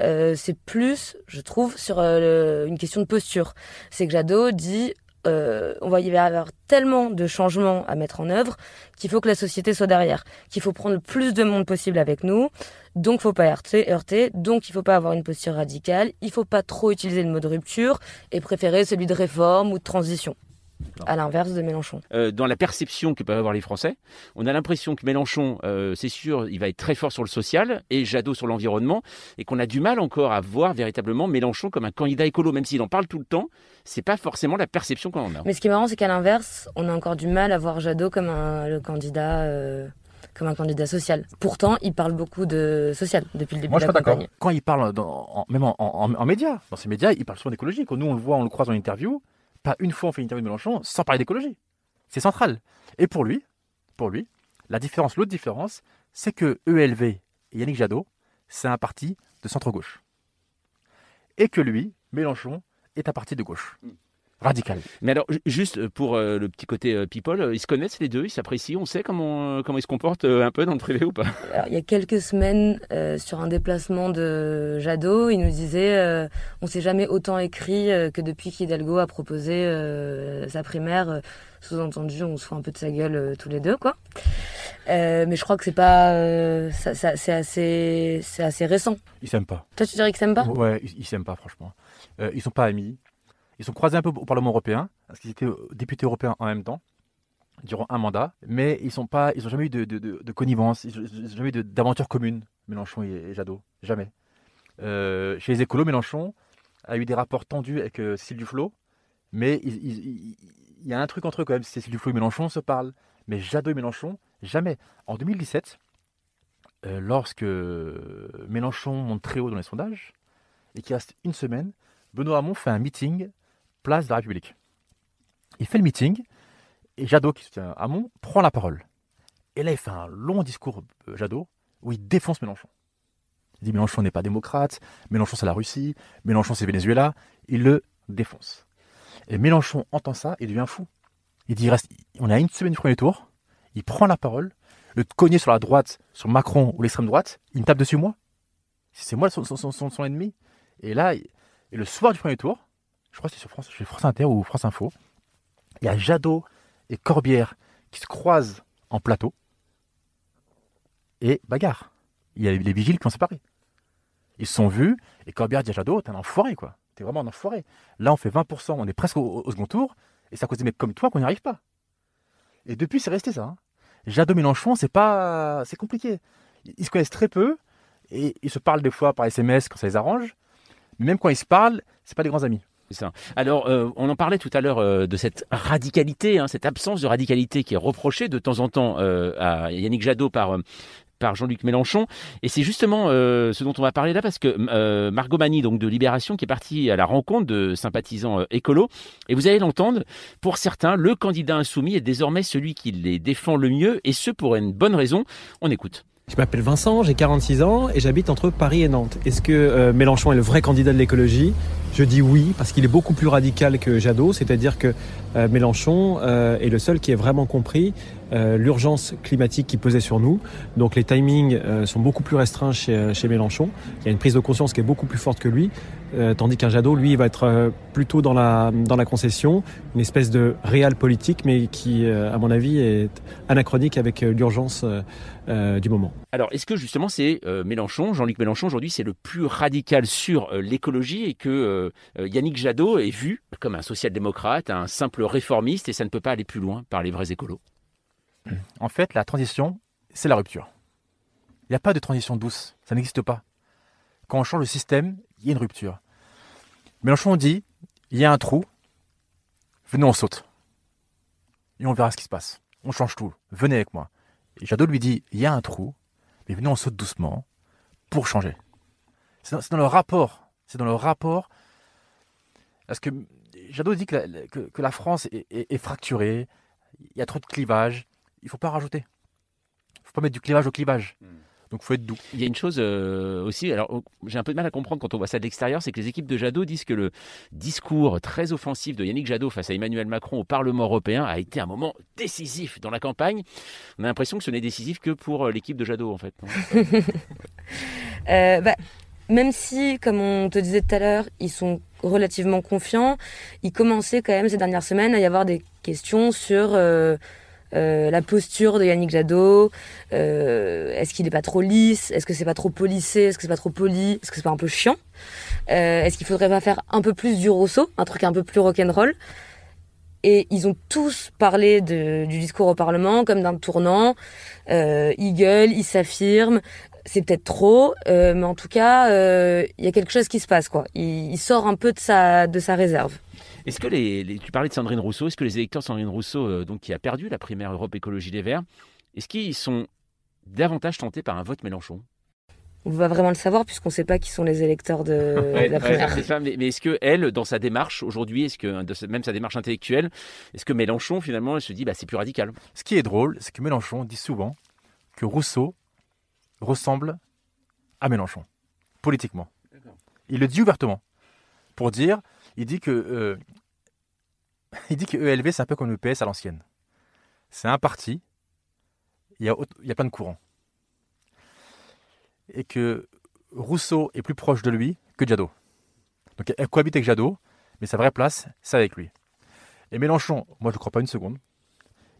euh, c'est plus, je trouve, sur euh, une question de posture. C'est que Jadot dit euh, on va y avoir tellement de changements à mettre en œuvre qu'il faut que la société soit derrière, qu'il faut prendre le plus de monde possible avec nous, donc faut pas heurter, heurter. Donc il faut pas avoir une posture radicale, il faut pas trop utiliser le mot de rupture et préférer celui de réforme ou de transition à l'inverse de Mélenchon. Euh, dans la perception que peuvent avoir les Français, on a l'impression que Mélenchon, euh, c'est sûr, il va être très fort sur le social et Jadot sur l'environnement, et qu'on a du mal encore à voir véritablement Mélenchon comme un candidat écolo, même s'il en parle tout le temps. C'est pas forcément la perception qu'on en a. Mais ce qui est marrant, c'est qu'à l'inverse, on a encore du mal à voir Jadot comme un le candidat. Euh, comme un candidat social. Pourtant, il parle beaucoup de social depuis le début Moi, de la campagne. Quand il parle, dans, même en, en, médias, dans ces médias, il parle souvent d'écologie. Nous, on le voit, on le croise en interview. Pas une fois on fait une interview de Mélenchon sans parler d'écologie. C'est central. Et pour lui, pour lui, la différence, l'autre différence, c'est que ELV et Yannick Jadot, c'est un parti de centre-gauche. Et que lui, Mélenchon, est un parti de gauche. Radical. Mais alors, juste pour euh, le petit côté euh, people, euh, ils se connaissent les deux, ils s'apprécient, on sait comment, comment ils se comportent un peu dans le privé ou pas? Il y a quelques semaines, sur un déplacement de Jadot, il nous disait on s'est jamais autant écrit que depuis qu'Hidalgo a proposé sa primaire. Sous-entendu, on se fout un peu de sa gueule tous les deux, quoi. mais je crois que c'est pas, ça, c'est assez, c'est assez récent. Ils s'aiment pas. Toi, tu dirais qu'ils s'aiment pas? Ouais, ils, ils s'aiment pas, franchement. ils sont pas amis. Ils sont croisés un peu au Parlement européen, parce qu'ils étaient euh, députés européens en même temps, durant un mandat, mais ils n'ont pas, ils ont jamais eu de, connivence, ils n'ont jamais eu d'aventure commune, Mélenchon et, Jadot, jamais. Euh, chez les écolos, Mélenchon a eu des rapports tendus avec euh, Cécile Duflot, mais il, y a un truc entre eux quand même, Cécile Duflot et Mélenchon se parlent, mais Jadot et Mélenchon, jamais. En 2017, lorsque Mélenchon monte très haut dans les sondages, et qu'il reste une semaine, Benoît Hamon fait un meeting place de la République. Il fait le meeting et Jadot, qui soutient Hamon, prend la parole. Et là, il fait un long discours, euh, Jadot, où il défonce Mélenchon. Il dit Mélenchon n'est pas démocrate, Mélenchon c'est la Russie, Mélenchon c'est Venezuela. Il le défonce. Et Mélenchon entend ça et devient fou. Il dit reste, on a une semaine du premier tour, il prend la parole, le cogner sur la droite, sur Macron ou l'extrême droite, il me tape dessus moi. C'est moi son, son, son, ennemi. Et là, et le soir du premier tour, je crois que c'est sur France, France Inter ou France Info, il y a Jadot et Corbière qui se croisent en plateau et bagarre. Il y a les vigiles qui ont séparé. Ils se sont vus et Corbière dit à Jadot, t'es un enfoiré quoi. T'es vraiment un enfoiré. Là on fait 20%, on est presque au, second tour et c'est à cause des mecs comme toi qu'on n'y arrive pas. Et depuis c'est resté ça. Hein. Jadot Mélenchon, c'est pas, c'est compliqué. Ils se connaissent très peu et ils se parlent des fois par SMS quand ça les arrange. Mais même quand ils se parlent, c'est pas des grands amis. Alors, euh, on en parlait tout à l'heure euh, de cette radicalité, hein, cette absence de radicalité qui est reprochée de temps en temps euh, à Yannick Jadot par Jean-Luc Mélenchon. Et c'est justement ce dont on va parler là parce que Margot Mani, donc de Libération, qui est partie à la rencontre de sympathisants écolos. Et vous allez l'entendre, pour certains, le candidat insoumis est désormais celui qui les défend le mieux, et ce pour une bonne raison. On écoute. Je m'appelle Vincent, j'ai 46 ans et j'habite entre Paris et Nantes. Est-ce que euh, Mélenchon est le vrai candidat de l'écologie? Je dis oui, parce qu'il est beaucoup plus radical que Jadot, c'est-à-dire que euh, Mélenchon euh, est le seul qui ait vraiment compris l'urgence climatique qui pesait sur nous. Donc les timings sont beaucoup plus restreints chez, chez Mélenchon. Il y a une prise de conscience qui est beaucoup plus forte que lui. Euh, tandis qu'un Jadot, lui, va être euh, plutôt dans la, dans la concession, une espèce de réel politique, mais qui, euh, à mon avis, est anachronique avec l'urgence du moment. Alors, est-ce que justement c'est Mélenchon, Jean-Luc Mélenchon, aujourd'hui, c'est le plus radical sur l'écologie et que Yannick Jadot est vu comme un social-démocrate, un simple réformiste, et ça ne peut pas aller plus loin par les vrais écolos? En fait, la transition, c'est la rupture. Il n'y a pas de transition douce, ça n'existe pas. Quand on change le système, il y a une rupture. Mélenchon dit, il y a un trou, venez on saute. Et on verra ce qui se passe. On change tout, venez avec moi. Et Jadot lui dit, il y a un trou, mais venez on saute doucement pour changer. C'est dans, le rapport, c'est dans le rapport. Parce que Jadot dit que la, France est, fracturée, il y a trop de clivage, il ne faut pas rajouter. Il ne faut pas mettre du clivage au clivage. Donc faut être doux. Il y a une chose euh, aussi, alors oh, j'ai un peu de mal à comprendre quand on voit ça de l'extérieur, c'est que les équipes de Jadot disent que le discours très offensif de Yannick Jadot face à Emmanuel Macron au Parlement européen a été un moment décisif dans la campagne. On a l'impression que ce n'est décisif que pour euh, l'équipe de Jadot en fait. <laughs> euh, bah, même si, comme on te disait tout à l'heure, ils sont relativement confiants, il commençait quand même ces dernières semaines à y avoir des questions sur... Euh, euh, la posture de Yannick Jadot. Euh, est-ce qu'il est pas trop lisse? Est-ce que c'est pas trop polissé Est-ce que c'est pas trop poli? Est-ce que c'est pas un peu chiant? Euh, Est-ce qu'il faudrait pas faire un peu plus du Rousseau, un truc un peu plus rock'n'roll? Et ils ont tous parlé de, du discours au Parlement comme d'un tournant. Euh, ils gueulent, ils s'affirment. C'est peut-être trop, mais en tout cas, il y a quelque chose qui se passe. quoi. Il, il, sort un peu de sa, de sa réserve. Est-ce que les, tu parlais de Sandrine Rousseau, est-ce que les électeurs de Sandrine Rousseau, euh, donc qui a perdu la primaire Europe Écologie Les Verts, est-ce qu'ils sont davantage tentés par un vote Mélenchon? On va vraiment le savoir puisqu'on ne sait pas qui sont les électeurs de, <laughs> la primaire. mais, est-ce que elle, dans sa démarche aujourd'hui, est-ce que même sa démarche intellectuelle, est-ce que Mélenchon finalement elle se dit bah c'est plus radical? Ce qui est drôle, c'est que Mélenchon dit souvent que Rousseau ressemble à Mélenchon politiquement. Il le dit ouvertement pour dire il dit que euh, <laughs> il dit que ELV c'est un peu comme le PS à l'ancienne. C'est un parti, il y, a, plein de courants. Et que Rousseau est plus proche de lui que Jadot. Donc elle cohabite avec Jadot, mais sa vraie place, c'est avec lui. Et Mélenchon, moi je ne crois pas une seconde,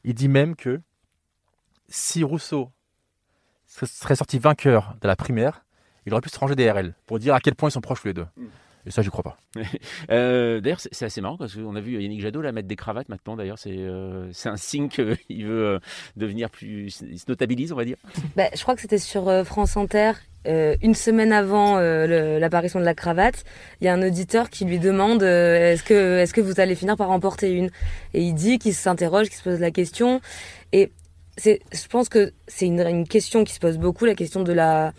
il dit même que si Rousseau serait sorti vainqueur de la primaire, il aurait pu se ranger des RL pour dire à quel point ils sont proches les deux. Et ça, je crois pas. <laughs> euh, d'ailleurs, c'est assez marrant parce qu'on a vu Yannick Jadot là, mettre des cravates maintenant. D'ailleurs, c'est euh, un signe qu'il <laughs> veut euh, devenir plus. Il se notabilise, on va dire. <laughs> Bah, je crois que c'était sur euh, France Inter. Euh, une semaine avant l'apparition de la cravate, il y a un auditeur qui lui demande est-ce que, est -ce que vous allez finir par remporter une? Et il dit qu'il s'interroge, qu'il se pose la question. Et je pense que c'est une, une question qui se pose beaucoup, la question de la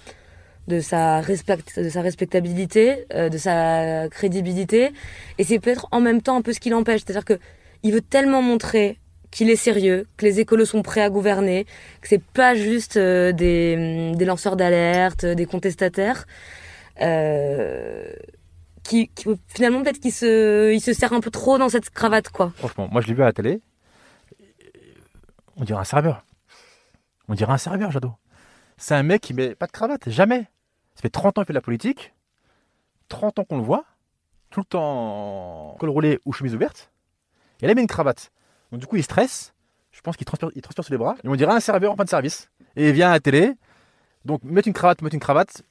de sa, de sa respectabilité, euh, de sa crédibilité. Et c'est peut-être en même temps un peu ce qui l'empêche. C'est-à-dire que il veut tellement montrer qu'il est sérieux, que les écolos sont prêts à gouverner, que c'est pas juste euh, des, des, lanceurs d'alerte, des contestataires. Euh, qui, finalement peut-être qu'il se, il se sert un peu trop dans cette cravate quoi. Franchement, moi je l'ai vu à la télé. On dirait un serveur. On dirait un serveur, Jadot. C'est un mec qui met pas de cravate, jamais. Ça fait 30 ans qu'il fait de la politique, 30 ans qu'on le voit, tout le temps col roulé ou chemise ouverte, et là il met une cravate. Donc du coup il stresse, je pense qu'il transpire, il sur les bras, et on dirait un serveur en fin de service. Et il vient à la télé, donc mettre une cravate, mettre une cravate,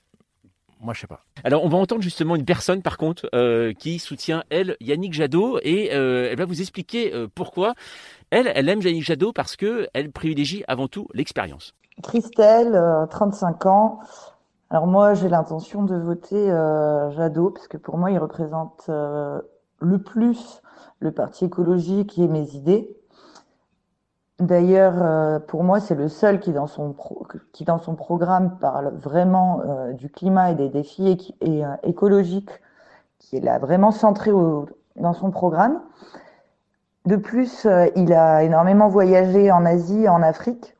moi je sais pas. Alors on va entendre justement une personne par contre euh, qui soutient elle Yannick Jadot et euh, elle va vous expliquer euh, pourquoi elle elle aime Yannick Jadot parce que elle privilégie avant tout l'expérience. Christelle, 35 ans, alors moi, j'ai l'intention de voter euh, Jadot, parce que pour moi, il représente euh, le plus le parti écologique et mes idées. D'ailleurs, euh, pour moi, c'est le seul qui dans, son programme, parle vraiment euh, du climat et des défis écologiques, qui est là vraiment centré dans son programme. De plus, il a énormément voyagé en Asie en Afrique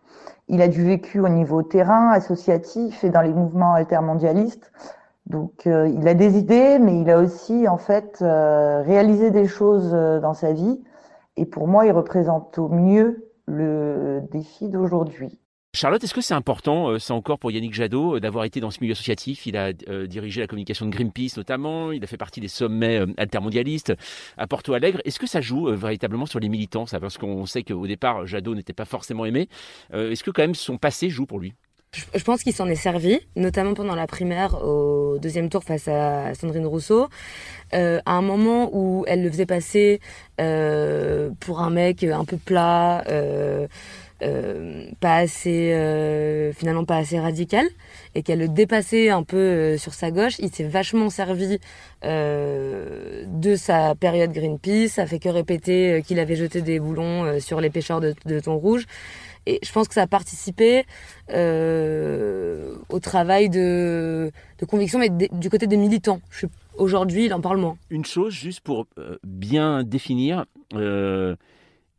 il a du vécu au niveau terrain, associatif et dans les mouvements altermondialistes. Donc, euh, il a des idées, mais il a aussi en fait euh, réalisé des choses euh, dans sa vie. Et pour moi, il représente au mieux le défi d'aujourd'hui. Charlotte, est-ce que c'est important, ça encore pour Yannick Jadot, d'avoir été dans ce milieu associatif? Il a dirigé la communication de Greenpeace notamment, il a fait partie des sommets altermondialistes à Porto Alegre. Est-ce que ça joue véritablement sur les militants Parce qu'on sait qu'au départ, Jadot n'était pas forcément aimé. est-ce que quand même son passé joue pour lui? Je pense qu'il s'en est servi, notamment pendant la primaire au deuxième tour face à Sandrine Rousseau, euh, à un moment où elle le faisait passer euh, pour un mec un peu plat, euh, pas assez, finalement pas assez radical, et qu'elle le dépassait un peu sur sa gauche. Il s'est vachement servi de sa période Greenpeace, ça fait que répéter qu'il avait jeté des boulons sur les pêcheurs de, de thon rouge. Et je pense que ça a participé euh, au travail de, conviction, mais du côté des militants. Aujourd'hui, il en parle moins. Une chose, juste pour euh, bien définir, euh,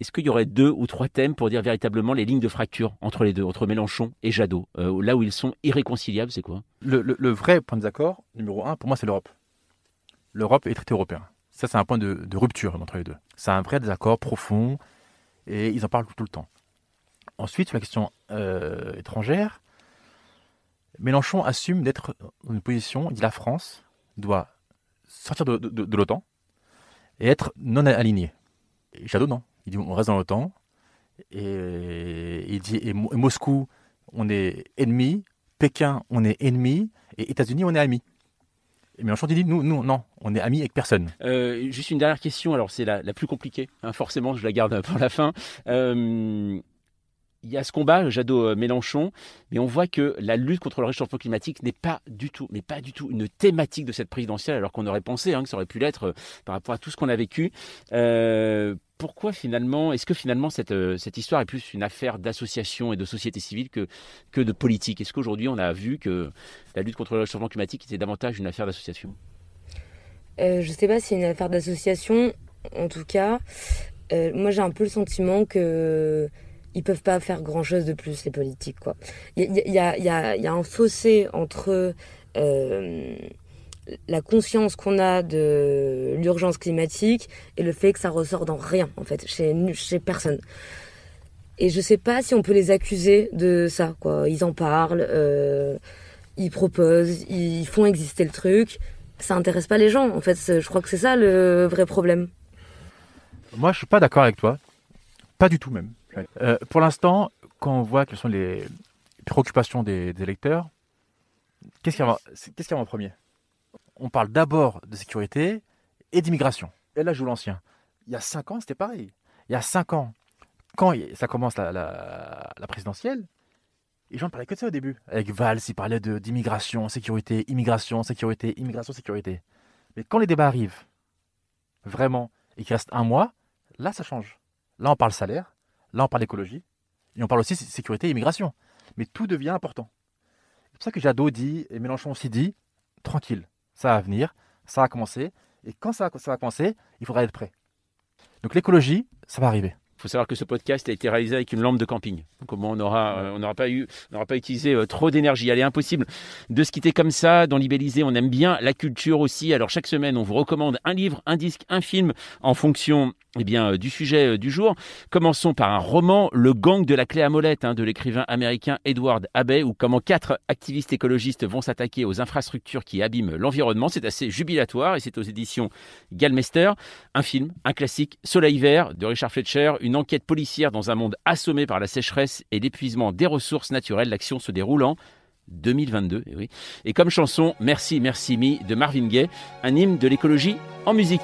est-ce qu'il y aurait deux ou trois thèmes pour dire véritablement les lignes de fracture entre les deux, entre Mélenchon et Jadot Là où ils sont irréconciliables, c'est quoi? Le, vrai point d'accord, numéro un, pour moi, c'est l'Europe. L'Europe et le traité européen. Ça, c'est un point de, de rupture entre les deux. C'est un vrai désaccord profond et ils en parlent tout le temps. Ensuite, sur la question euh, étrangère, Mélenchon assume d'être dans une position, il dit la France doit sortir de, l'OTAN et être non aligné. Et Jadot, non. Il dit on reste dans l'OTAN. Et il dit et Moscou, on est ennemi. Pékin, on est ennemi. Et États-Unis, on est amis. Et Mélenchon dit nous, nous, non, on est amis avec personne. Euh, juste une dernière question, alors c'est la, plus compliquée, hein, forcément, je la garde pour la fin. Euh, il y a ce combat Jadot-Mélenchon, mais on voit que la lutte contre le réchauffement climatique n'est pas du tout, mais pas du tout une thématique de cette présidentielle, alors qu'on aurait pensé hein, que ça aurait pu l'être euh, par rapport à tout ce qu'on a vécu. Euh, pourquoi finalement, est-ce que finalement cette, euh, cette histoire est plus une affaire d'association et de société civile que, que de politique? Est-ce qu'aujourd'hui on a vu que la lutte contre le réchauffement climatique était davantage une affaire d'association? Je ne sais pas si c'est une affaire d'association, en tout cas, moi j'ai un peu le sentiment que ils peuvent pas faire grand chose de plus les politiques quoi. Il y a, un fossé entre euh, la conscience qu'on a de l'urgence climatique et le fait que ça ressort dans rien en fait chez personne. Et je sais pas si on peut les accuser de ça quoi. Ils en parlent, euh, ils proposent, ils font exister le truc. Ça intéresse pas les gens en fait. Je crois que c'est ça le vrai problème. Moi je suis pas d'accord avec toi. Pas du tout même. Euh, pour l'instant, quand on voit quelles sont les préoccupations des, électeurs, qu'est-ce qu'il y, a en premier? On parle d'abord de sécurité et d'immigration. Et là, je joue l'ancien. Il y a cinq ans, c'était pareil. Il y a cinq ans, quand ça commence la, présidentielle, les gens ne parlaient que de ça au début. Avec Valls, ils parlaient d'immigration, sécurité, immigration, sécurité, immigration, sécurité. Mais quand les débats arrivent, vraiment, et qu'il reste un mois, là, ça change. Là, on parle salaire, Là, on parle d'écologie et on parle aussi sécurité et immigration. Mais tout devient important. C'est pour ça que Jadot dit, et Mélenchon aussi dit, tranquille, ça va venir, ça va commencer. Et quand ça, va commencer, il faudra être prêt. Donc l'écologie, ça va arriver. Faut savoir que ce podcast a été réalisé avec une lampe de camping. On aura, euh, on n'aura pas eu, on n'aura pas utilisé euh, trop d'énergie. Il est impossible de se quitter comme ça. Dans Libellisé, on aime bien la culture aussi. Alors chaque semaine, on vous recommande un livre, un disque, un film en fonction eh bien, euh, du sujet du jour. Commençons par un roman, Le gang de la clé à molette, hein, de l'écrivain américain Edward Abbey, où comment quatre activistes écologistes vont s'attaquer aux infrastructures qui abîment l'environnement. C'est assez jubilatoire et c'est aux éditions Galmester. Un film, un classique, Soleil vert de Richard Fletcher, une enquête policière dans un monde assommé par la sécheresse et l'épuisement des ressources naturelles. L'action se déroule en 2022. Et, oui. et comme chanson, Merci, merci, me de Marvin Gaye, un hymne de l'écologie en musique.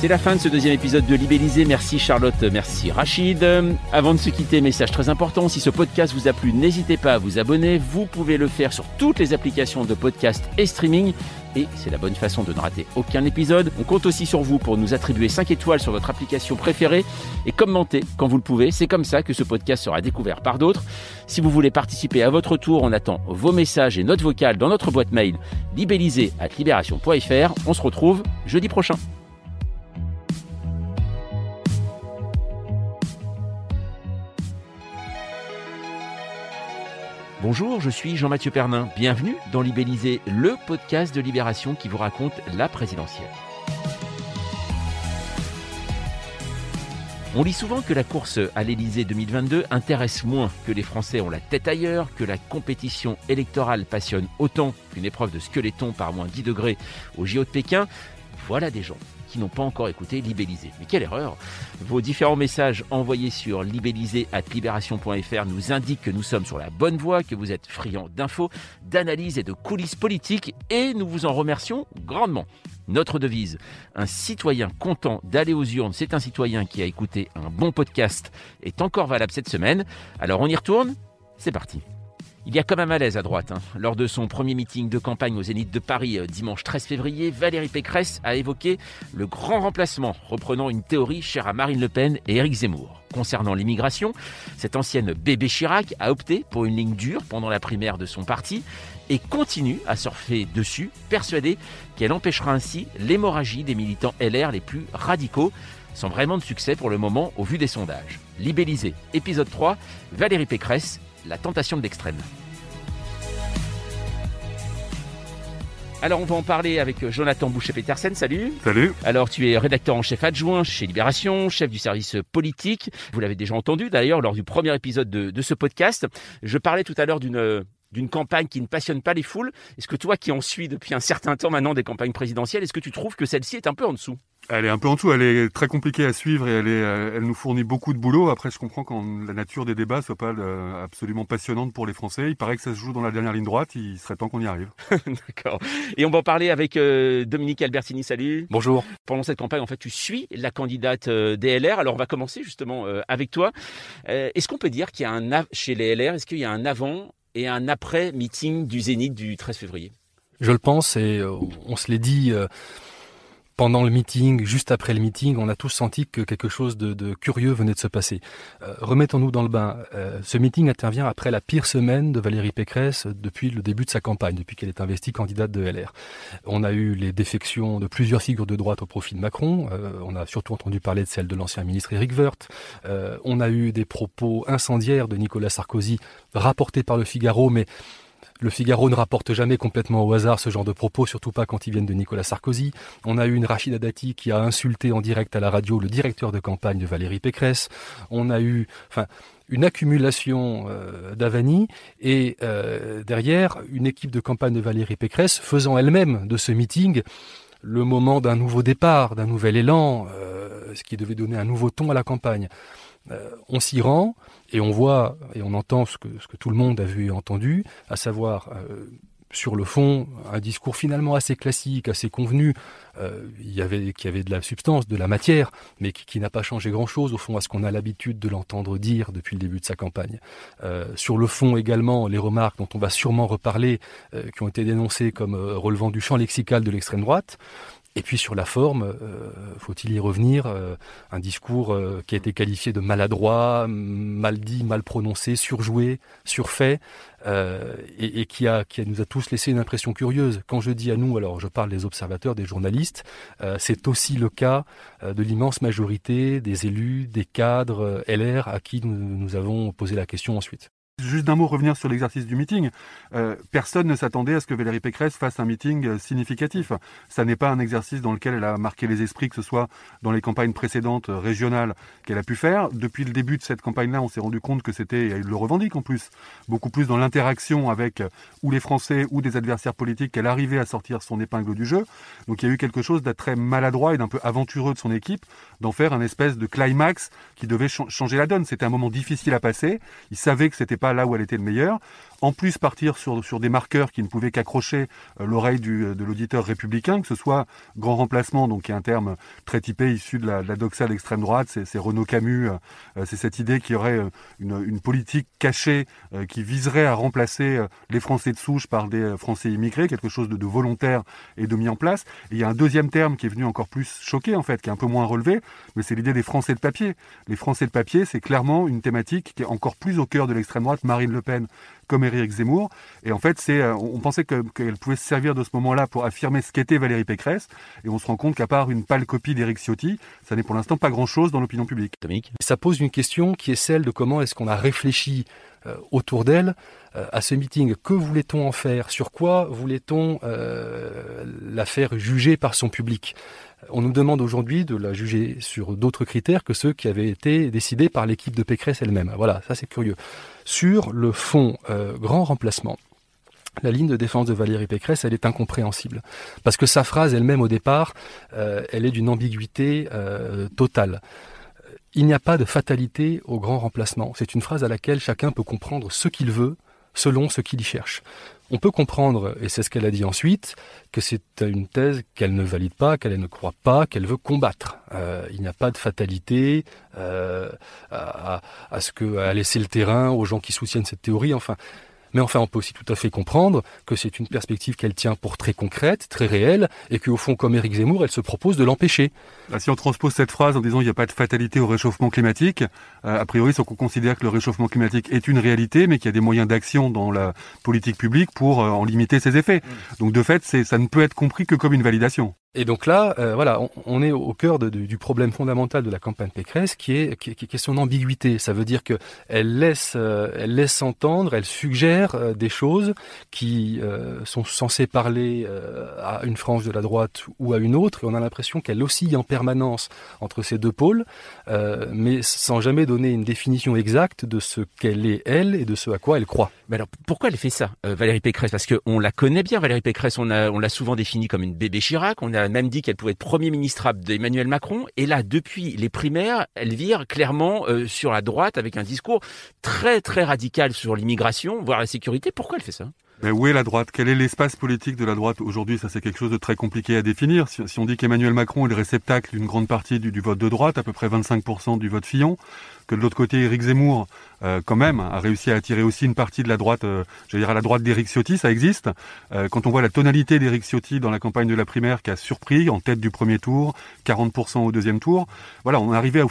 C'est la fin de ce deuxième épisode de Libellisé. Merci Charlotte, merci Rachid. Avant de se quitter, message très important, si ce podcast vous a plu, n'hésitez pas à vous abonner. Vous pouvez le faire sur toutes les applications de podcast et streaming. Et c'est la bonne façon de ne rater aucun épisode. On compte aussi sur vous pour nous attribuer 5 étoiles sur votre application préférée et commenter quand vous le pouvez. C'est comme ça que ce podcast sera découvert par d'autres. Si vous voulez participer à votre tour, on attend vos messages et notes vocales dans notre boîte mail libellisé à libération.fr. On se retrouve jeudi prochain. Bonjour, je suis Jean-Mathieu Pernin. Bienvenue dans Libellisé, le podcast de Libération qui vous raconte la présidentielle. On lit souvent que la course à l'Élysée 2022 intéresse moins, que les Français ont la tête ailleurs, que la compétition électorale passionne autant qu'une épreuve de squeletton par moins 10 degrés au JO de Pékin. Voilà des gens qui n'ont pas encore écouté Libellisé. Mais quelle erreur Vos différents messages envoyés sur libellisé.libération.fr nous indiquent que nous sommes sur la bonne voie, que vous êtes friands d'infos, d'analyses et de coulisses politiques, et nous vous en remercions grandement. Notre devise, un citoyen content d'aller aux urnes, c'est un citoyen qui a écouté un bon podcast, est encore valable cette semaine. Alors on y retourne C'est parti il y a comme un malaise à droite. Hein. Lors de son premier meeting de campagne au Zénith de Paris euh, dimanche 13 février, Valérie Pécresse a évoqué le grand remplacement, reprenant une théorie chère à Marine Le Pen et Éric Zemmour. Concernant l'immigration, cette ancienne bébé Chirac a opté pour une ligne dure pendant la primaire de son parti et continue à surfer dessus, persuadée qu'elle empêchera ainsi l'hémorragie des militants LR les plus radicaux, sans vraiment de succès pour le moment au vu des sondages. Libellisé, épisode 3, Valérie Pécresse la tentation de l'extrême. Alors on va en parler avec Jonathan Boucher-Petersen, salut Salut Alors tu es rédacteur en chef adjoint chez Libération, chef du service politique, vous l'avez déjà entendu d'ailleurs lors du premier épisode de, de ce podcast. Je parlais tout à l'heure d'une d'une campagne qui ne passionne pas les foules. Est-ce que toi qui en suis depuis un certain temps maintenant des campagnes présidentielles, est-ce que tu trouves que celle-ci est un peu en dessous? Elle est un peu en dessous, elle est très compliquée à suivre et elle, est, euh, elle nous fournit beaucoup de boulot. Après, je comprends quand la nature des débats soit pas euh, absolument passionnante pour les Français. Il paraît que ça se joue dans la dernière ligne droite, il serait temps qu'on y arrive. <laughs> D'accord. Et on va en parler avec euh, Dominique Albertini, salut. Bonjour. Pendant cette campagne, en fait, tu suis la candidate des LR. Alors, on va commencer justement avec toi. est-ce qu'on peut dire qu'il y a un, chez les LR, est-ce qu'il y a un avant et un après meeting du Zénith du 13 février. Je le pense et on se l'est dit pendant le meeting, juste après le meeting, on a tous senti que quelque chose de, curieux venait de se passer. Euh, remettons-nous dans le bain. Euh, ce meeting intervient après la pire semaine de Valérie Pécresse depuis le début de sa campagne, depuis qu'elle est investie candidate de LR. On a eu les défections de plusieurs figures de droite au profit de Macron. Euh, on a surtout entendu parler de celle de l'ancien ministre Éric Woerth. on a eu des propos incendiaires de Nicolas Sarkozy rapportés par le Figaro, mais le Figaro ne rapporte jamais complètement au hasard ce genre de propos, surtout pas quand ils viennent de Nicolas Sarkozy. On a eu une Rachida Dati qui a insulté en direct à la radio le directeur de campagne de Valérie Pécresse. On a eu, une accumulation euh, d'Avani et euh, derrière une équipe de campagne de Valérie Pécresse faisant elle-même de ce meeting le moment d'un nouveau départ, d'un nouvel élan, euh, ce qui devait donner un nouveau ton à la campagne. Euh, on s'y rend et on voit et on entend ce que, tout le monde a vu et entendu, à savoir euh, sur le fond un discours finalement assez classique, assez convenu, euh, il y avait qui avait de la substance, de la matière, mais qui, n'a pas changé grand-chose au fond à ce qu'on a l'habitude de l'entendre dire depuis le début de sa campagne. sur le fond également, les remarques dont on va sûrement reparler, qui ont été dénoncées comme relevant du champ lexical de l'extrême droite, et puis sur la forme, euh, faut-il y revenir euh, Un discours euh, qui a été qualifié de maladroit, mal dit, mal prononcé, surjoué, surfait, et, qui, nous a tous laissé une impression curieuse. Quand je dis à nous, alors je parle des observateurs, des journalistes, c'est aussi le cas de l'immense majorité des élus, des cadres LR à qui nous avons posé la question ensuite. Juste d'un mot, revenir sur l'exercice du meeting. Euh, personne ne s'attendait à ce que Valérie Pécresse fasse un meeting euh, significatif. Ça n'est pas un exercice dans lequel elle a marqué les esprits, que ce soit dans les campagnes précédentes euh, régionales qu'elle a pu faire. Depuis le début de cette campagne-là, on s'est rendu compte que c'était, elle le revendique en plus, beaucoup plus dans l'interaction avec ou les Français ou des adversaires politiques qu'elle arrivait à sortir son épingle du jeu. Donc il y a eu quelque chose d'être très maladroit et d'un peu aventureux de son équipe d'en faire un espèce de climax qui devait changer la donne. C'était un moment difficile à passer. Il savait que c'était pas là où elle était le meilleur. En plus, partir sur, sur des marqueurs qui ne pouvaient qu'accrocher euh, l'oreille euh, de l'auditeur républicain, que ce soit grand remplacement, donc qui est un terme très typé issu de la, de la droite, c'est Renaud Camus, euh, c'est cette idée qu'il y aurait une, politique cachée qui viserait à remplacer les Français de souche par des Français immigrés, quelque chose de, de volontaire et de mis en place. Il y a un deuxième terme qui est venu encore plus choquer, en fait, qui est un peu moins relevé, mais c'est l'idée des Français de papier. Les Français de papier, c'est clairement une thématique qui est encore plus au cœur de l'extrême droite. Marine Le Pen comme Éric Zemmour. Et en fait, c'est, euh, on pensait qu'elle pouvait se servir de ce moment-là pour affirmer ce qu'était Valérie Pécresse. Et on se rend compte qu'à part une pâle copie d'Éric Ciotti, ça n'est pour l'instant pas grand-chose dans l'opinion publique. Ça pose une question qui est celle de comment est-ce qu'on a réfléchi autour d'elle à ce meeting. Que voulait-on en faire? Sur quoi voulait-on la faire juger par son public? On nous demande aujourd'hui de la juger sur d'autres critères que ceux qui avaient été décidés par l'équipe de Pécresse elle-même. Voilà, ça c'est curieux. Sur le fond euh, grand remplacement, la ligne de défense de Valérie Pécresse, elle est incompréhensible. Parce que sa phrase elle-même au départ, euh, elle est d'une ambiguïté euh, totale. Il n'y a pas de fatalité au grand remplacement. C'est une phrase à laquelle chacun peut comprendre ce qu'il veut selon ce qu'il y cherche. On peut comprendre, et c'est ce qu'elle a dit ensuite, que c'est une thèse qu'elle ne valide pas, qu'elle ne croit pas, qu'elle veut combattre. Euh, il n'y a pas de fatalité euh, à, ce que à laisser le terrain aux gens qui soutiennent cette théorie. Enfin, mais enfin, on peut aussi tout à fait comprendre que c'est une perspective qu'elle tient pour très concrète, très réelle, et qu'au fond, comme Éric Zemmour, elle se propose de l'empêcher. Bah, si on transpose cette phrase en disant il n'y a pas de fatalité au réchauffement climatique, euh, a priori, c'est qu'on considère que le réchauffement climatique est une réalité, mais qu'il y a des moyens d'action dans la politique publique pour euh, en limiter ses effets. Mmh. Donc de fait, ça ne peut être compris que comme une validation. Et donc là, euh, voilà, on, est au cœur de, du problème fondamental de la campagne Pécresse, qui est, qui, son ambiguïté. Ça veut dire que elle laisse, euh, elle laisse entendre, elle suggère euh, des choses qui sont censées parler à une frange de la droite ou à une autre, et on a l'impression qu'elle oscille en permanence entre ces deux pôles, mais sans jamais donner une définition exacte de ce qu'elle est elle et de ce à quoi elle croit. Mais alors, pourquoi elle fait ça, Valérie Pécresse? Parce qu'on la connaît bien, Valérie Pécresse. On a, on l'a souvent définie comme une bébé Chirac. A même dit qu'elle pouvait être Premier ministre d'Emmanuel Macron. Et là, depuis les primaires, elle vire clairement euh, sur la droite avec un discours très très radical sur l'immigration, voire la sécurité. Pourquoi elle fait ça? Mais où est la droite? Quel est l'espace politique de la droite aujourd'hui? Ça, c'est quelque chose de très compliqué à définir. Si, on dit qu'Emmanuel Macron est le réceptacle d'une grande partie du, vote de droite, à peu près 25% du vote Fillon, que de l'autre côté, Éric Zemmour, euh, quand même, a réussi à attirer aussi une partie de la droite, euh, je veux dire à la droite d'Éric Ciotti, ça existe. Euh, quand on voit la tonalité d'Éric Ciotti dans la campagne de la primaire qui a surpris, en tête du premier tour, 40% au deuxième tour, voilà, on arrivé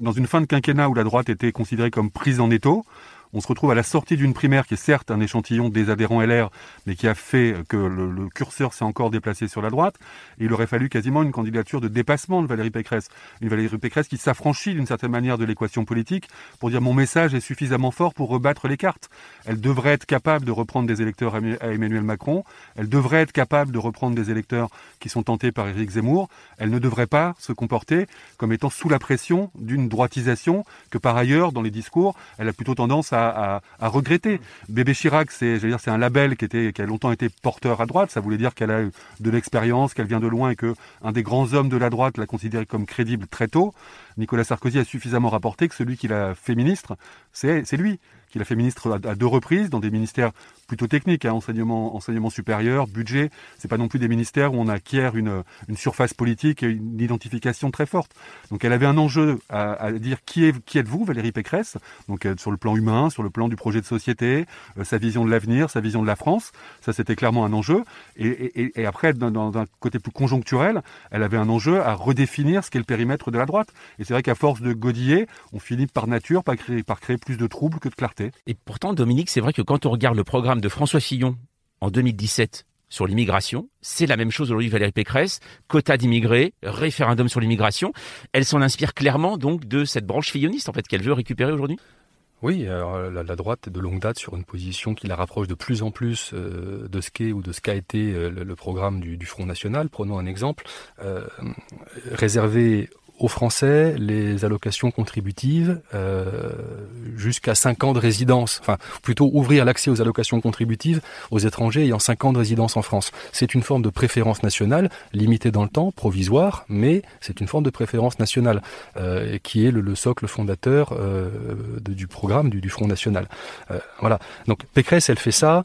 dans une fin de quinquennat où la droite était considérée comme prise en étau on se retrouve à la sortie d'une primaire qui est certes un échantillon des adhérents LR, mais qui a fait que le, curseur s'est encore déplacé sur la droite. Il aurait fallu quasiment une candidature de dépassement de Valérie Pécresse. Une Valérie Pécresse qui s'affranchit d'une certaine manière de l'équation politique pour dire mon message est suffisamment fort pour rebattre les cartes. Elle devrait être capable de reprendre des électeurs à Emmanuel Macron. Elle devrait être capable de reprendre des électeurs qui sont tentés par Éric Zemmour. Elle ne devrait pas se comporter comme étant sous la pression d'une droitisation que par ailleurs, dans les discours, elle a plutôt tendance à à, regretter. Bébé Chirac, c'est, dire, c'est un label qui était, qui a longtemps été porteur à droite. Ça voulait dire qu'elle a eu de l'expérience, qu'elle vient de loin et que un des grands hommes de la droite l'a considéré comme crédible très tôt. Nicolas Sarkozy a suffisamment rapporté que celui qui l'a fait ministre, c'est, c'est lui qu'il a fait ministre à, deux reprises dans des ministères plutôt techniques, hein, enseignement, enseignement supérieur, budget. C'est pas non plus des ministères où on acquiert une, une surface politique et une identification très forte. Donc elle avait un enjeu à, dire qui, êtes-vous, Valérie Pécresse? Donc euh, sur le plan humain, sur le plan du projet de société, euh, sa vision de l'avenir, sa vision de la France. Ça, c'était clairement un enjeu. Et, et, et après, dans, un côté plus conjoncturel, elle avait un enjeu à redéfinir ce qu'est le périmètre de la droite. Et c'est vrai qu'à force de godiller, on finit par nature par créer plus de troubles que de clarté. Et pourtant, Dominique, c'est vrai que quand on regarde le programme de François Fillon en 2017 sur l'immigration, c'est la même chose aujourd'hui Valérie Pécresse, quota d'immigrés, référendum sur l'immigration. Elle s'en inspire clairement donc de cette branche filloniste en fait qu'elle veut récupérer aujourd'hui. Oui, alors la, droite est de longue date sur une position qui la rapproche de plus en plus euh, de ce qu'est ou de ce qu'a été euh, le, programme du, Front National. Prenons un exemple. Euh, aux Français les allocations contributives euh, jusqu'à 5 ans de résidence, enfin plutôt ouvrir l'accès aux allocations contributives aux étrangers ayant 5 ans de résidence en France. C'est une forme de préférence nationale, limitée dans le temps, provisoire, mais c'est une forme de préférence nationale euh, qui est le, socle fondateur euh, du programme du, du Front National. Euh, voilà. Donc Pécresse, elle fait ça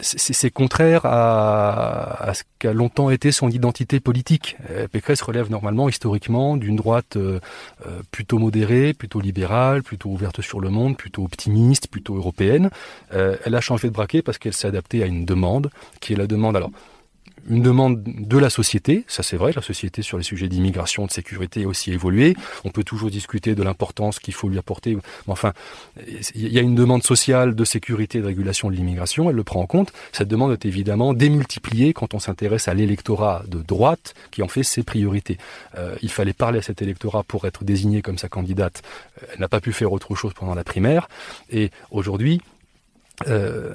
c'est contraire à, ce qu'a longtemps été son identité politique. Euh, Pécresse relève normalement historiquement d'une droite euh, euh, plutôt modérée, plutôt libérale, plutôt ouverte sur le monde, plutôt optimiste, plutôt européenne. elle a changé de braquet parce qu'elle s'est adaptée à une demande qui est la demande alors une demande de la société, ça c'est vrai, la société sur les sujets d'immigration, de sécurité a aussi évolué. On peut toujours discuter de l'importance qu'il faut lui apporter. Mais enfin, il y a une demande sociale de sécurité et de régulation de l'immigration, elle le prend en compte. Cette demande est évidemment démultipliée quand on s'intéresse à l'électorat de droite qui en fait ses priorités. Euh, il fallait parler à cet électorat pour être désigné comme sa candidate. Elle n'a pas pu faire autre chose pendant la primaire. Et aujourd'hui, euh,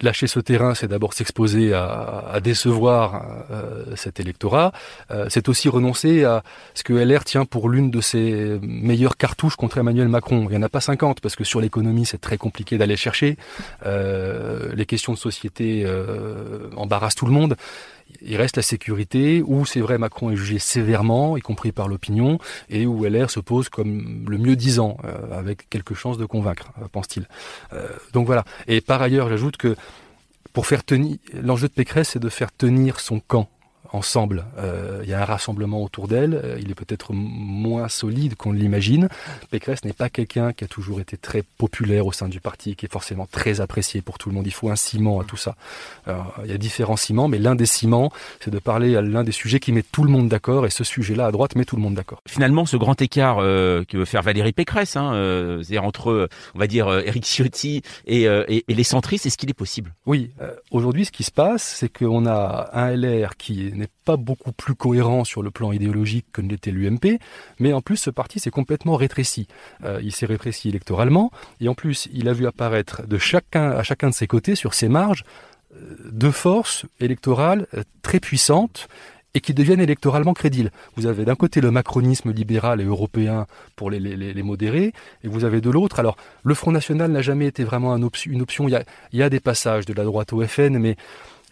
lâcher ce terrain, c'est d'abord s'exposer à, décevoir euh, cet électorat. Euh, c'est aussi renoncer à ce que LR tient pour l'une de ses meilleures cartouches contre Emmanuel Macron. Il n'y en a pas 50 parce que sur l'économie, c'est très compliqué d'aller chercher. Euh, les questions de société embarrassent tout le monde il reste la sécurité, où c'est vrai Macron est jugé sévèrement, y compris par l'opinion, et où LR se pose comme le mieux disant, euh, avec quelques chances de convaincre, euh, pense-t-il. Euh, donc voilà. Et par ailleurs, j'ajoute que pour faire tenir, l'enjeu de Pécresse, c'est de faire tenir son camp ensemble. Euh, il y a un rassemblement autour d'elle. Euh, il est peut-être moins solide qu'on l'imagine. Pécresse n'est pas quelqu'un qui a toujours été très populaire au sein du parti, qui est forcément très apprécié pour tout le monde. Il faut un ciment à tout ça. il y a différents ciments, mais l'un des ciments, c'est de parler à l'un des sujets qui met tout le monde d'accord. Et ce sujet-là, à droite, met tout le monde d'accord. Finalement, ce grand écart euh, que veut faire Valérie Pécresse, hein, euh, c'est entre, on va dire, Éric Ciotti et, et, et les centristes, est-ce qu'il est possible? Oui. Aujourd'hui, ce qui se passe, c'est qu'on a un LR qui n'est pas beaucoup plus cohérent sur le plan idéologique que ne l'était l'UMP, mais en plus ce parti s'est complètement rétréci. Euh, il s'est rétréci électoralement, et en plus il a vu apparaître de chacun à chacun de ses côtés, sur ses marges, euh, deux forces électorales euh, très puissantes et qui deviennent électoralement crédibles. Vous avez d'un côté le macronisme libéral et européen pour les, modérés, et vous avez de l'autre. Alors, le Front National n'a jamais été vraiment une option. Il y a des passages de la droite au FN, mais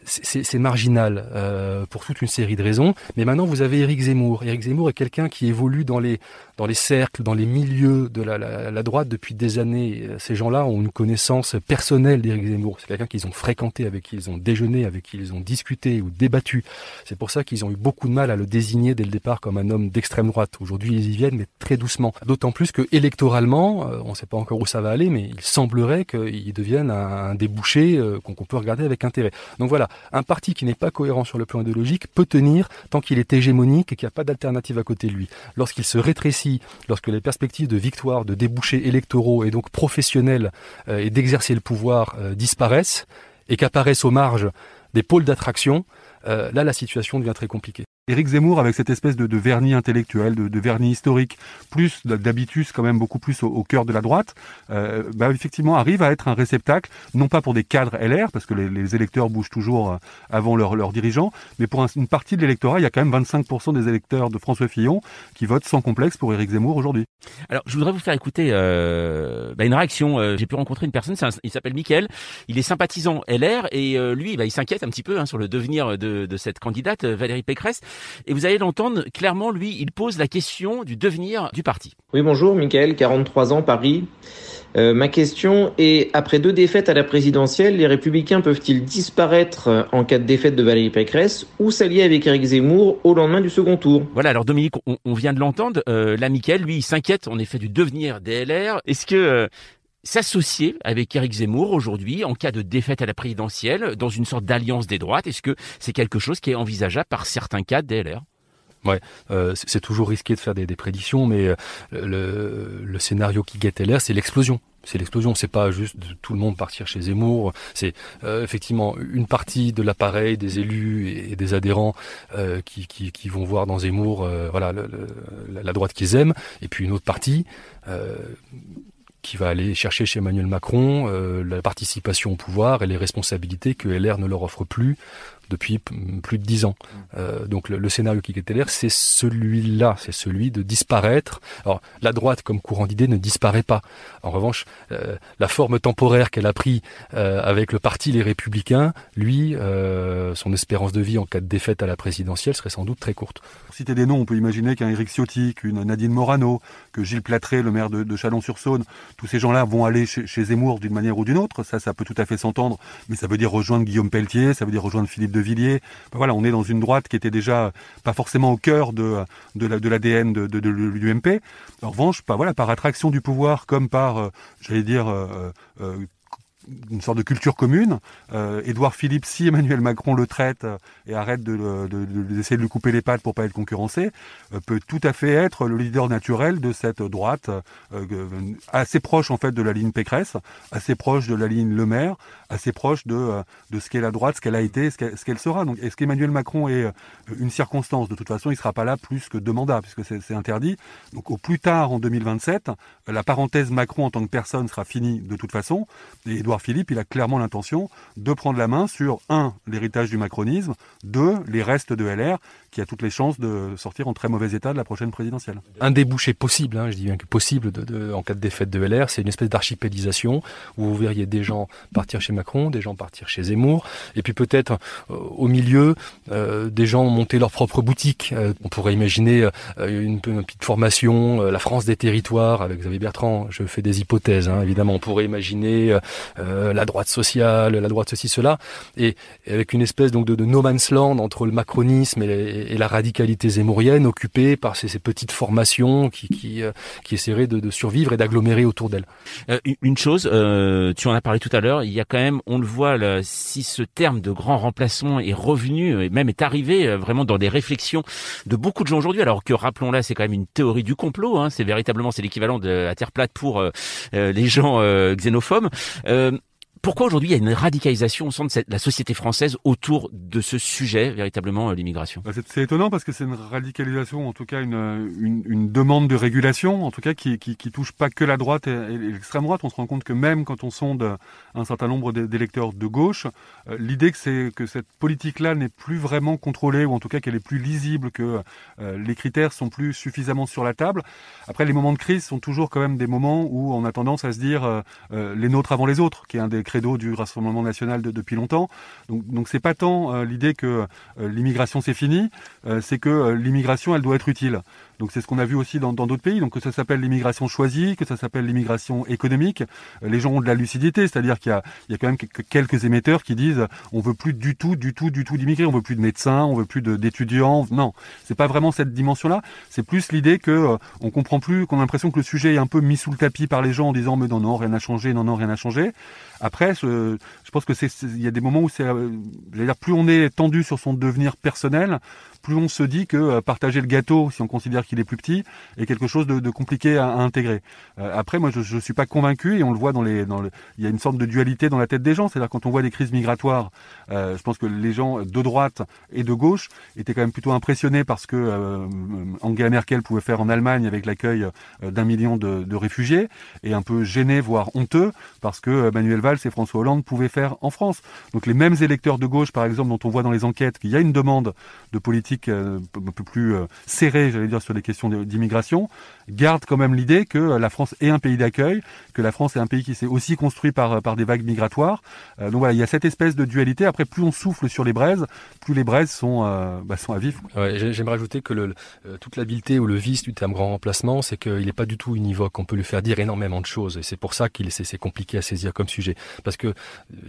c'est marginal euh, pour toute une série de raisons. Mais maintenant, vous avez Éric Zemmour. Éric Zemmour est quelqu'un qui évolue dans les, dans les cercles, dans les milieux de la, la, la droite depuis des années. Ces gens-là ont une connaissance personnelle d'Éric Zemmour. C'est quelqu'un qu'ils ont fréquenté, avec qui ils ont déjeuné, avec qui ils ont discuté ou débattu. C'est pour ça qu'ils ont eu beaucoup de mal à le désigner dès le départ comme un homme d'extrême droite. Aujourd'hui, ils y viennent, mais très doucement. D'autant plus que électoralement, euh, on ne sait pas encore où ça va aller, mais il semblerait qu'il devienne un, débouché euh, qu'on peut regarder avec intérêt. Donc voilà, un parti qui n'est pas cohérent sur le plan idéologique peut tenir tant qu'il est hégémonique et qu'il n'y a pas d'alternative à côté de lui. Lorsqu'il se rétrécit, lorsque les perspectives de victoire, de débouchés électoraux et donc professionnels euh, et d'exercer le pouvoir euh, disparaissent et qu'apparaissent aux marges des pôles d'attraction, euh, là la situation devient très compliquée. Éric Zemmour, avec cette espèce de, vernis intellectuel, de, vernis historique, plus d'habitus quand même beaucoup plus au, cœur de la droite, euh, bah, effectivement arrive à être un réceptacle, non pas pour des cadres LR, parce que les, électeurs bougent toujours euh, avant leurs leur dirigeants, mais pour une partie de l'électorat, il y a quand même 25% des électeurs de François Fillon qui votent sans complexe pour Éric Zemmour aujourd'hui. Alors, je voudrais vous faire écouter euh, bah, une réaction. J'ai pu rencontrer une personne, il s'appelle Mickaël, il est sympathisant LR, et lui, bah, il s'inquiète un petit peu hein, sur le devenir de, de cette candidate, Valérie Pécresse. Et vous allez l'entendre, clairement, lui, il pose la question du devenir du parti. Oui, bonjour, Michael, 43 ans, Paris. Euh, ma question est, après deux défaites à la présidentielle, les républicains peuvent-ils disparaître en cas de défaite de Valérie Pécresse ou s'allier avec Éric Zemmour au lendemain du second tour? Voilà, alors Dominique, on, vient de l'entendre, euh, là, Michael, lui, il s'inquiète en effet du devenir des LR. Est-ce que... Euh, s'associer avec Éric Zemmour aujourd'hui en cas de défaite à la présidentielle dans une sorte d'alliance des droites. Est-ce que c'est quelque chose qui est envisageable par certains cas DLR Ouais, euh, c'est toujours risqué de faire des, prédictions, mais euh, le, scénario qui guette LR, c'est l'explosion. C'est l'explosion, c'est pas juste tout le monde partir chez Zemmour, c'est euh, effectivement une partie de l'appareil, des élus et, des adhérents qui, vont voir dans Zemmour voilà la droite qu'ils aiment, et puis une autre partie qui va aller chercher chez Emmanuel Macron euh, la participation au pouvoir et les responsabilités que LR ne leur offre plus depuis plus de dix ans. Euh, donc le, scénario qui est LR, c'est celui-là, c'est celui de disparaître. Alors la droite, comme courant d'idées, ne disparaît pas. En revanche, euh, la forme temporaire qu'elle a pris euh, avec le parti Les Républicains, lui, son espérance de vie en cas de défaite à la présidentielle serait sans doute très courte. Pour citer des noms, on peut imaginer qu'un Éric Ciotti, qu'une Nadine Morano, que Gilles Platré, le maire de, Chalon-sur-Saône, tous ces gens-là vont aller chez, chez Zemmour d'une manière ou d'une autre. Ça, ça peut tout à fait s'entendre, mais ça veut dire rejoindre Guillaume Pelletier, ça veut dire rejoindre Philippe de Villiers. Ben on est dans une droite qui était déjà pas forcément au cœur de, l'ADN de, l'UMP. En revanche, pas, voilà, par attraction du pouvoir comme par, euh, j'allais dire, euh, euh, une sorte de culture commune. Euh, Édouard Philippe, si Emmanuel Macron le traite et arrête de, de, d'essayer de lui couper les pattes pour pas être concurrencé, peut tout à fait être le leader naturel de cette droite assez proche en fait de la ligne Pécresse, assez proche de la ligne Le Maire, assez proche de, ce qu'est la droite, ce qu'elle a été, ce qu'elle sera. Donc est-ce qu'Emmanuel Macron est une circonstance? De toute façon, il sera pas là plus que deux mandats puisque c'est interdit. Donc au plus tard en 2027, la parenthèse Macron en tant que personne sera finie de toute façon. Et Philippe, il a clairement l'intention de prendre la main sur, un, l'héritage du macronisme, deux, les restes de LR, qui a toutes les chances de sortir en très mauvais état de la prochaine présidentielle. Un débouché possible, hein, je dis bien que possible en cas de défaite de LR, c'est une espèce d'archipélisation où vous verriez des gens partir chez Macron, des gens partir chez Zemmour, et puis peut-être euh, au milieu euh, des gens monter leur propre boutique. Euh, on pourrait imaginer une, petite formation, la France des territoires avec Xavier Bertrand. Je fais des hypothèses, hein, évidemment. On pourrait imaginer la droite sociale, la droite ceci cela, et, avec une espèce donc de, de no man's land entre le macronisme et les et, la radicalité zémourienne occupée par ces, petites formations qui, qui, euh, qui essaieraient de, survivre et d'agglomérer autour d'elle. Euh, une chose, euh, tu en as parlé tout à l'heure, il y a quand même, on le voit, là, si ce terme de grand remplacement est revenu et même est arrivé vraiment dans des réflexions de beaucoup de gens aujourd'hui, alors que rappelons-la, c'est quand même une théorie du complot, hein, c'est véritablement c'est l'équivalent de la Terre plate pour les gens xénophobes pourquoi aujourd'hui il y a une radicalisation au sein de la société française autour de ce sujet, véritablement, euh, l'immigration? Bah, C'est étonnant parce que c'est une radicalisation, en tout cas une, une, demande de régulation, en tout cas qui, qui, qui touche pas que la droite et, l'extrême droite. On se rend compte que même quand on sonde un certain nombre d'électeurs de gauche, euh, l'idée que c'est que cette politique-là n'est plus vraiment contrôlée, ou en tout cas qu'elle est plus lisible, que euh, les critères sont plus suffisamment sur la table. Après, les moments de crise sont toujours quand même des moments où on a tendance à se dire les nôtres avant les autres, qui est un des credo du Rassemblement national depuis longtemps. Donc, donc c'est pas tant euh, l'idée que euh, l'immigration c'est fini, euh, c'est que l'immigration elle doit être utile. Donc c'est ce qu'on a vu aussi dans d'autres pays. Donc que ça s'appelle l'immigration choisie, que ça s'appelle l'immigration économique, les gens ont de la lucidité, c'est-à-dire qu'il y a, il y a quand même quelques émetteurs qui disent on veut plus du tout, du tout, du tout d'immigrés, on veut plus de médecins, on veut plus d'étudiants. Non, c'est pas vraiment cette dimension-là. C'est plus l'idée que on comprend plus, qu'on a l'impression que le sujet est un peu mis sous le tapis par les gens en disant mais non non rien n'a changé, non non rien n'a changé. Après, je, je pense que c'est, il y a des moments où c'est, euh, plus on est tendu sur son devenir personnel, plus on se dit que euh, partager le gâteau, si on considère qu'il est plus petit, est quelque chose de, compliqué à, intégrer. Euh, après, moi, je ne suis pas convaincu, et on le voit dans les... Dans le, il y a une sorte de dualité dans la tête des gens, c'est-à-dire quand on voit des crises migratoires, je pense que les gens de droite et de gauche étaient quand même plutôt impressionnés par ce que Angela Merkel pouvait faire en Allemagne avec l'accueil d'un million de, de, réfugiés, et un peu gênés, voire honteux, parce que Manuel Valls et François Hollande pouvaient faire en France. Donc les mêmes électeurs de gauche, par exemple, dont on voit dans les enquêtes qu'il y a une demande de politique euh, un peu plus euh, serré, j'allais dire, sur les questions d'immigration, garde quand même l'idée que la France est un pays d'accueil, que la France est un pays qui s'est aussi construit par, par des vagues migratoires. Euh, donc voilà, il y a cette espèce de dualité. Après, plus on souffle sur les braises, plus les braises sont, bah, sont à vivre. Ouais, J'aimerais ajouter que le, toute l'habileté ou le vice du terme grand remplacement, c'est qu'il n'est pas du tout univoque. On peut lui faire dire énormément de choses. Et c'est pour ça qu'il c'est compliqué à saisir comme sujet. Parce que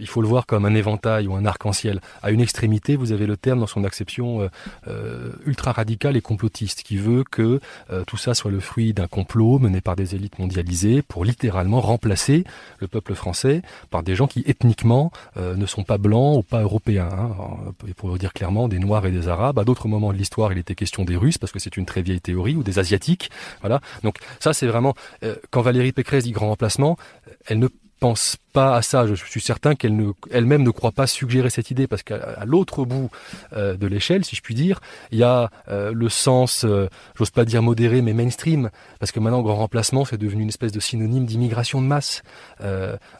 il faut le voir comme un éventail ou un arc-en-ciel. À une extrémité, vous avez le terme dans son acception euh, ultra radical et complotiste qui veut que euh, tout ça soit le fruit d'un complot mené par des élites mondialisées pour littéralement remplacer le peuple français par des gens qui ethniquement euh, ne sont pas blancs ou pas européens. Hein. Pour dire clairement, des Noirs et des Arabes. À d'autres moments de l'histoire, il était question des Russes parce que c'est une très vieille théorie ou des Asiatiques. Voilà. Donc ça, c'est vraiment quand Valérie Pécresse dit grand remplacement, elle ne pense pas à ça. Je suis certain qu'elle ne, elle-même ne croit pas suggérer cette idée parce qu'à l'autre bout euh, de l'échelle, si je puis dire, il y a euh, le sens, euh, j'ose pas dire modéré, mais mainstream, parce que maintenant grand remplacement, c'est devenu une espèce de synonyme d'immigration de masse.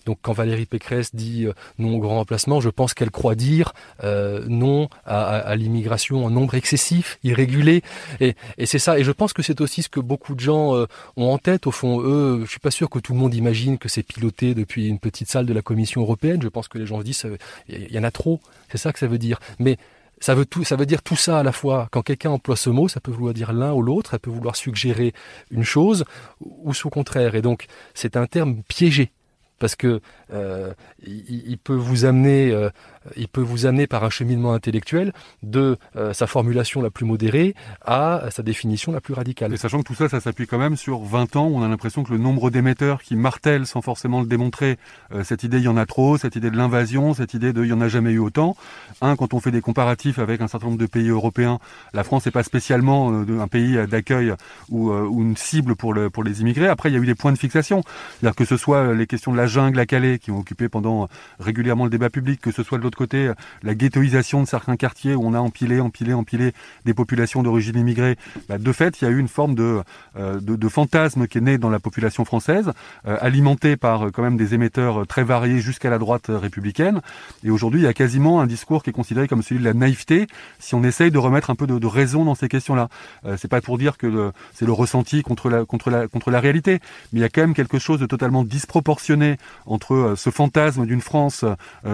donc quand Valérie Pécresse dit non au grand remplacement, je pense qu'elle croit dire non à, l'immigration en nombre excessif, irrégulé, et, et c'est ça. Et je pense que c'est aussi ce que beaucoup de gens ont en tête. Au fond, eux, je suis pas sûr que tout le monde imagine que c'est piloté depuis une petite salle de la Commission européenne. Je pense que les gens se disent il y en a trop. C'est ça que ça veut dire. Mais ça veut tout, ça veut dire tout ça à la fois. Quand quelqu'un emploie ce mot, ça peut vouloir dire l'un ou l'autre, ça peut vouloir suggérer une chose ou au contraire. Et donc, c'est un terme piégé parce que euh, il, peut vous amener euh, il peut vous amener par un cheminement intellectuel de sa formulation la plus modérée à sa définition la plus radicale. Et sachant que tout ça, ça s'appuie quand même sur 20 ans on a l'impression que le nombre d'émetteurs qui martèlent sans forcément le démontrer cette idée il y en a trop, cette idée de l'invasion, cette idée de il y en a jamais eu autant. Un, quand on fait des comparatifs avec un certain nombre de pays européens, la France n'est pas spécialement un pays d'accueil ou, ou, une cible pour, le, pour les immigrés. Après, il y a eu des points de fixation. C'est-à-dire que ce soit les questions de la jungle à Calais qui ont occupé pendant régulièrement le débat public, que ce soit de l'autre côté la ghettoisation de certains quartiers où on a empilé, empilé, empilé des populations d'origine immigrée, bah, de fait, il y a eu une forme de, euh, de, de, fantasme qui est né dans la population française, euh, alimenté par euh, quand même des émetteurs très variés jusqu'à la droite républicaine. Et aujourd'hui, il y a quasiment un discours qui est considéré comme celui de la naïveté, si on essaye de remettre un peu de, de raison dans ces questions-là. Euh, c'est pas pour dire que c'est le ressenti contre la, contre, la, contre la réalité, mais il y a quand même quelque chose de totalement disproportionné entre ce fantasme d'une France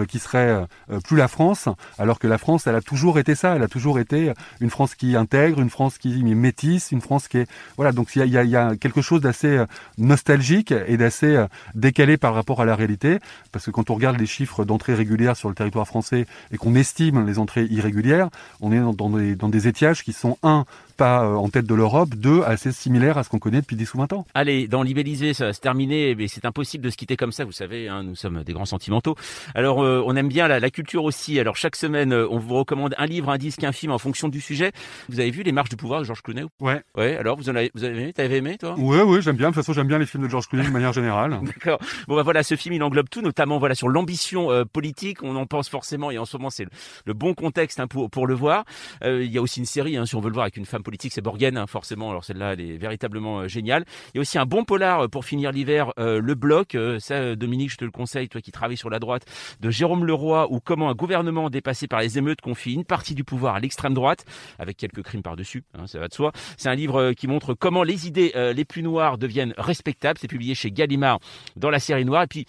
qui serait plus la France, alors que la France, elle a toujours été ça, elle a toujours été une France qui intègre, une France qui métisse, une France qui est... Voilà, donc il y a, y a quelque chose d'assez nostalgique et d'assez décalé par rapport à la réalité, parce que quand on regarde les chiffres d'entrées régulières sur le territoire français et qu'on estime les entrées irrégulières, on est dans des, dans des étiages qui sont, un, pas euh, en tête de l'Europe, deux, assez similaires à ce qu'on connaît depuis 10 ou 20 ans. Allez, dans Libellisé, ça va se terminer, mais c'est impossible de se quitter comme ça, vous savez, hein, nous sommes des grands sentimentaux. Alors, euh, on aime bien la, la, culture aussi, alors chaque semaine, euh, on vous recommande un livre, un disque, un film en fonction du sujet. Vous avez vu Les Marches du Pouvoir de Georges Clooney Ouais. Ouais, alors vous en avez, vous avez aimé? T'avais aimé, toi? Ouais, ouais, j'aime bien, de toute façon, j'aime bien les films de Georges Clooney de manière générale. <laughs> D'accord. Bon, bah voilà, ce film, il englobe tout, notamment voilà sur l'ambition euh, politique, on en pense forcément, et en ce moment, c'est le, le, bon contexte hein, pour, pour le voir. Euh, il y a aussi une série, hein, si on veut le voir, avec une femme politique, c'est Borgen, hein, forcément. Alors celle-là, elle est véritablement euh, géniale. Il y a aussi un bon polar euh, pour finir l'hiver, euh, Le Bloc. Ça, Dominique, je te le conseille, toi qui travailles sur la droite, de Jérôme Leroy, ou comment un gouvernement dépassé par les émeutes confie une partie du pouvoir à l'extrême droite, avec quelques crimes par-dessus, hein, ça va de soi. C'est un livre qui montre comment les idées les plus noires deviennent respectables. C'est publié chez Gallimard dans la série noire. Et puis,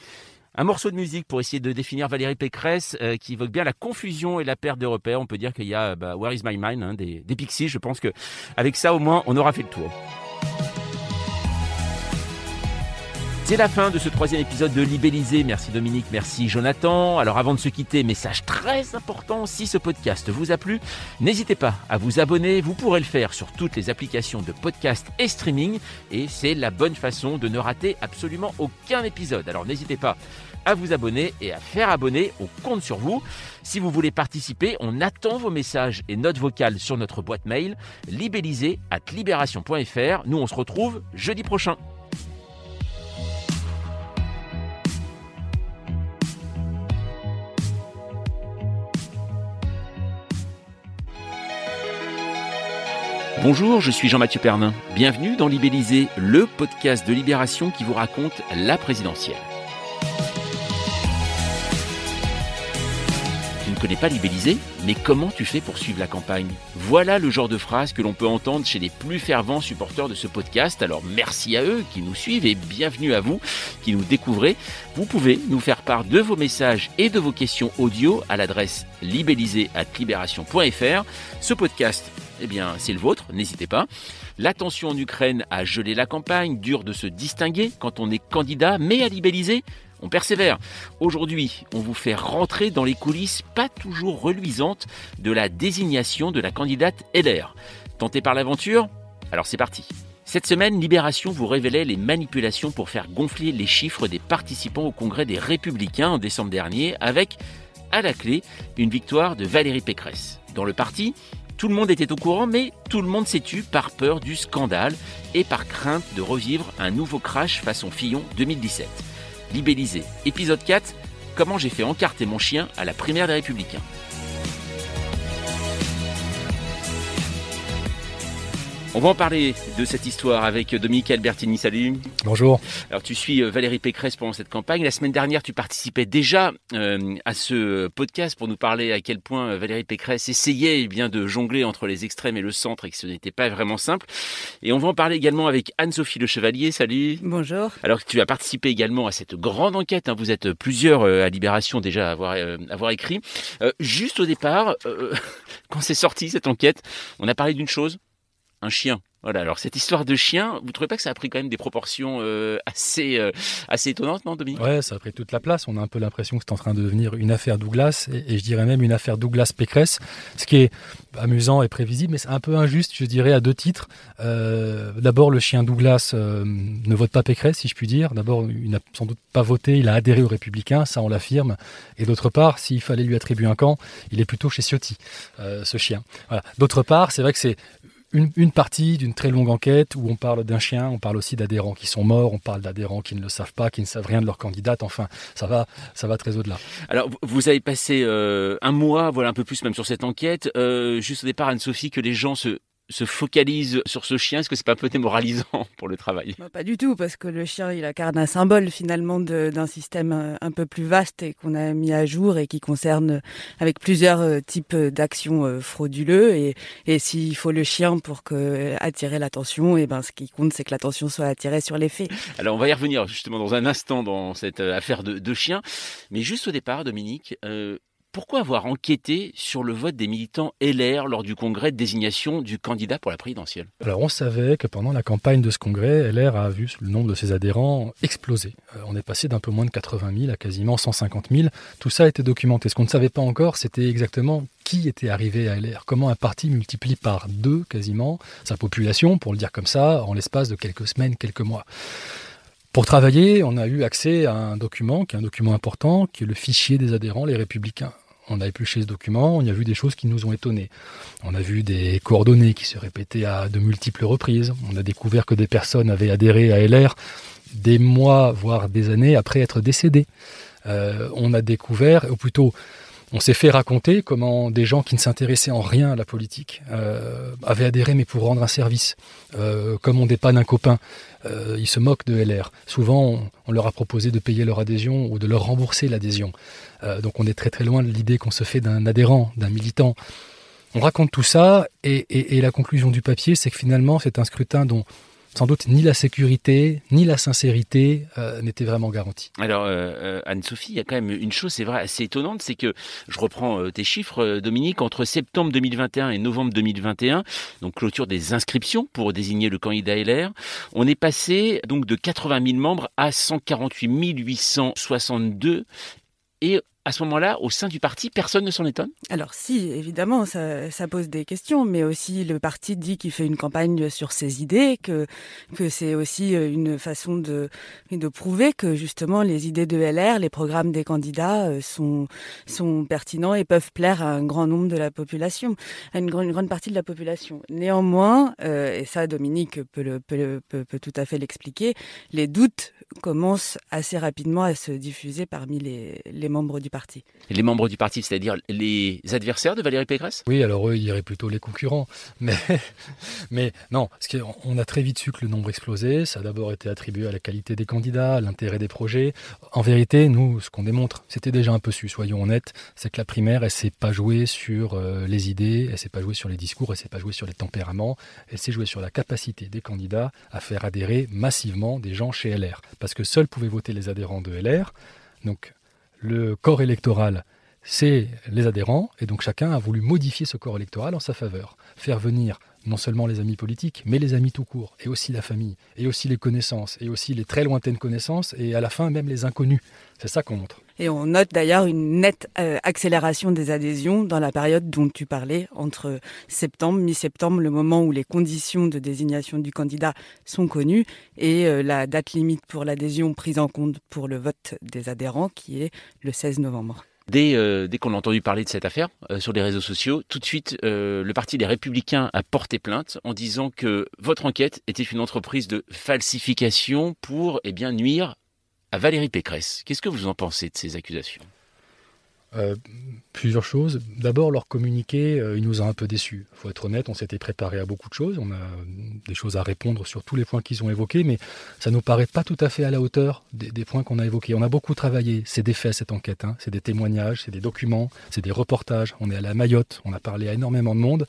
un morceau de musique pour essayer de définir Valérie Pécresse euh, qui évoque bien la confusion et la perte de repères. On peut dire qu'il y a bah, Where is my mind hein, des, des Pixies. Je pense que avec ça au moins on aura fait le tour. C'est la fin de ce troisième épisode de Libellisé. Merci Dominique, merci Jonathan. Alors avant de se quitter, message très important, si ce podcast vous a plu, n'hésitez pas à vous abonner. Vous pourrez le faire sur toutes les applications de podcast et streaming. Et c'est la bonne façon de ne rater absolument aucun épisode. Alors n'hésitez pas à vous abonner et à faire abonner. On compte sur vous. Si vous voulez participer, on attend vos messages et notes vocales sur notre boîte mail libellisé at libération.fr. Nous, on se retrouve jeudi prochain. Bonjour, je suis Jean-Mathieu Pernin. Bienvenue dans Libellisé, le podcast de Libération qui vous raconte la présidentielle. Tu ne connais pas Libellisé Mais comment tu fais pour suivre la campagne? Voilà le genre de phrase que l'on peut entendre chez les plus fervents supporters de ce podcast. Alors merci à eux qui nous suivent et bienvenue à vous qui nous découvrez. Vous pouvez nous faire part de vos messages et de vos questions audio à l'adresse libellisé@libération.fr. Ce podcast eh bien, c'est le vôtre, n'hésitez pas. La tension en Ukraine a gelé la campagne, dur de se distinguer quand on est candidat, mais à libelliser, on persévère. Aujourd'hui, on vous fait rentrer dans les coulisses pas toujours reluisantes de la désignation de la candidate LR. Tenté par l'aventure? Alors c'est parti. Cette semaine, Libération vous révélait les manipulations pour faire gonfler les chiffres des participants au congrès des Républicains en décembre dernier, avec, à la clé, une victoire de Valérie Pécresse. Dans le parti, tout le monde était au courant, mais tout le monde s'est tu par peur du scandale et par crainte de revivre un nouveau crash façon Fillon 2017. Libellisé, épisode 4, comment j'ai fait encarter mon chien à la primaire des Républicains. On va en parler de cette histoire avec Dominique Albertini. Salut. Bonjour. Alors tu suis Valérie Pécresse pendant cette campagne. La semaine dernière, tu participais déjà euh, à ce podcast pour nous parler à quel point Valérie Pécresse essayait eh bien de jongler entre les extrêmes et le centre et que ce n'était pas vraiment simple. Et on va en parler également avec Anne-Sophie Le Chevalier. Salut. Bonjour. Alors tu as participé également à cette grande enquête. Hein. Vous êtes plusieurs euh, à Libération déjà à avoir, euh, avoir écrit. juste au départ, <laughs> quand c'est sorti cette enquête, on a parlé d'une chose un chien. Voilà, alors cette histoire de chien, vous trouvez pas que ça a pris quand même des proportions euh, assez, euh, assez étonnantes, non, Dominique? Ouais, ça a pris toute la place. On a un peu l'impression que c'est en train de devenir une affaire Douglas, et, je dirais même une affaire Douglas-Pécresse, ce qui est amusant et prévisible, mais c'est un peu injuste, je dirais, à deux titres. Euh, d'abord, le chien Douglas ne vote pas Pécresse, si je puis dire. D'abord, il n'a sans doute pas voté, il a adhéré aux Républicains, ça on l'affirme. Et d'autre part, s'il fallait lui attribuer un camp, il est plutôt chez Ciotti, ce chien. Voilà. D'autre part, c'est vrai que c'est une, partie d'une très longue enquête où on parle d'un chien, on parle aussi d'adhérents qui sont morts, on parle d'adhérents qui ne le savent pas, qui ne savent rien de leur candidate. Enfin, ça va, ça va très au-delà. Alors, vous avez passé euh, un mois, voilà un peu plus même sur cette enquête. Euh, juste au départ, Anne-Sophie, que les gens se se focalise sur ce chien Est-ce que c'est pas un peu démoralisant <laughs> pour le travail? Bah, Pas du tout, parce que le chien, il incarne un symbole finalement d'un système euh, un peu plus vaste et qu'on a mis à jour et qui concerne euh, avec plusieurs euh, types d'actions frauduleux. Et, et s'il faut le chien pour que, attirer l'attention, et ben ce qui compte, c'est que l'attention soit attirée sur les faits. <laughs> Alors on va y revenir justement dans un instant dans cette affaire de, de chien. Mais juste au départ, Dominique, pourquoi avoir enquêté sur le vote des militants LR lors du congrès de désignation du candidat pour la présidentielle? Alors on savait que pendant la campagne de ce congrès, LR a vu le nombre de ses adhérents exploser. Euh, on est passé d'un peu moins de 80 000 à quasiment 150 000. Tout ça a été documenté. Ce qu'on ne savait pas encore, c'était exactement qui était arrivé à LR, comment un parti multiplie par deux quasiment sa population, pour le dire comme ça, en l'espace de quelques semaines, quelques mois. Pour travailler, on a eu accès à un document qui est un document important, qui est le fichier des adhérents, les républicains. On a épluché ce document, on y a vu des choses qui nous ont étonnés. On a vu des coordonnées qui se répétaient à de multiples reprises. On a découvert que des personnes avaient adhéré à LR des mois, voire des années après être décédées. Euh, on a découvert, ou plutôt on s'est fait raconter comment des gens qui ne s'intéressaient en rien à la politique euh, avaient adhéré mais pour rendre un service, euh, comme on dépanne un copain. Euh, ils se moquent de LR. Souvent, on, leur a proposé de payer leur adhésion ou de leur rembourser l'adhésion. donc on est très très loin de l'idée qu'on se fait d'un adhérent, d'un militant. On raconte tout ça et la conclusion du papier, c'est que finalement, c'est un scrutin dont sans doute ni la sécurité ni la sincérité euh, n'étaient vraiment garanties. Alors euh, euh, Anne-Sophie, il y a quand même une chose, c'est vrai, assez étonnante, c'est que je reprends tes chiffres, Dominique, entre septembre 2021 et novembre 2021, donc clôture des inscriptions pour désigner le candidat LR, on est passé donc de 80 000 membres à 148 862 et à ce moment-là, au sein du parti, personne ne s'en étonne? Alors si, évidemment, ça, pose des questions, mais aussi le parti dit qu'il fait une campagne sur ses idées, que, c'est aussi euh, une façon de, de prouver que justement les idées de LR, les programmes des candidats euh, sont, sont pertinents et peuvent plaire à un grand nombre de la population, à une, grande, partie de la population. Néanmoins, euh, et ça Dominique peut, tout à fait l'expliquer, les doutes commencent assez rapidement à se diffuser parmi les membres du parti les membres du parti, c'est-à-dire les adversaires de Valérie Pécresse? Oui, alors eux, ils diraient plutôt les concurrents. <laughs> Mais, mais non, parce qu'on a très vite su que le nombre explosait. Ça a d'abord été attribué à la qualité des candidats, à l'intérêt des projets. En vérité, nous, ce qu'on démontre, c'était déjà un peu su, soyons honnêtes, c'est que la primaire, elle s'est pas jouée sur euh, les idées, elle s'est pas jouée sur les discours, elle s'est pas jouée sur les tempéraments, elle s'est jouée sur la capacité des candidats à faire adhérer massivement des gens chez LR. Parce que seuls pouvaient voter les adhérents de LR. Donc le corps électoral, c'est les adhérents, et donc chacun a voulu modifier ce corps électoral en sa faveur, faire venir non seulement les amis politiques, mais les amis tout court, et aussi la famille, et aussi les connaissances, et aussi les très lointaines connaissances, et à la fin même les inconnus. C'est ça qu'on montre. Et on note d'ailleurs une nette euh, accélération des adhésions dans la période dont tu parlais, entre septembre, mi-septembre, le moment où les conditions de désignation du candidat sont connues, et euh, la date limite pour l'adhésion prise en compte pour le vote des adhérents, qui est le 16 novembre. Dès, euh, dès qu'on a entendu parler de cette affaire sur les réseaux sociaux, tout de suite, le Parti des Républicains a porté plainte en disant que votre enquête était une entreprise de falsification pour eh bien, nuire à Valérie Pécresse. Qu'est-ce que vous en pensez de ces accusations? Euh, plusieurs choses. D'abord, leur communiqué, euh, il nous a un peu déçus. Il faut être honnête, on s'était préparé à beaucoup de choses. On a des choses à répondre sur tous les points qu'ils ont évoqués, mais ça nous paraît pas tout à fait à la hauteur des, points qu'on a évoqués. On a beaucoup travaillé. C'est des faits, cette enquête. Hein. C'est des témoignages, c'est des documents, c'est des reportages. On est à la Mayotte, on a parlé à énormément de monde.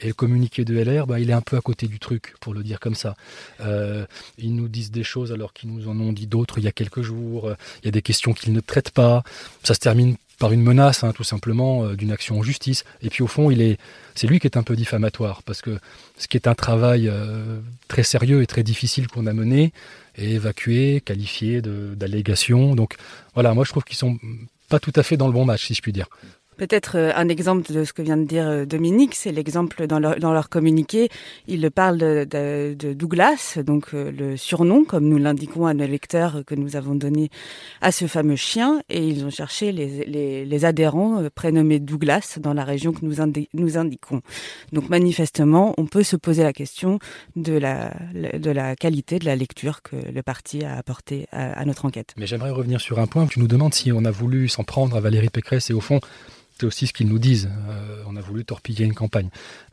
Et le communiqué de LR, bah, il est un peu à côté du truc, pour le dire comme ça. Euh, ils nous disent des choses alors qu'ils nous en ont dit d'autres il y a quelques jours. Il y a des questions qu'ils ne traitent pas. Ça se termine par une menace, hein, tout simplement, d'une action en justice. Et puis au fond, il est, c'est lui qui est un peu diffamatoire, parce que ce qui est un travail très sérieux et très difficile qu'on a mené est évacué, qualifié d'allégation. Donc voilà, moi je trouve qu'ils sont pas tout à fait dans le bon match, si je puis dire. Peut-être euh, un exemple de ce que vient de dire euh, Dominique, c'est l'exemple dans leur, dans leur communiqué. Ils parlent de, Douglas, donc euh, le surnom, comme nous l'indiquons à nos lecteurs que nous avons donné à ce fameux chien, et ils ont cherché les, les, adhérents prénommés Douglas dans la région que nous, nous indiquons. Donc manifestement, on peut se poser la question de la, de la qualité de la lecture que le parti a apportée à, à notre enquête. Mais j'aimerais revenir sur un point. Tu nous demandes si on a voulu s'en prendre à Valérie Pécresse, et au fond, c'est aussi ce qu'ils nous disent. Euh, on a voulu torpiller une campagne.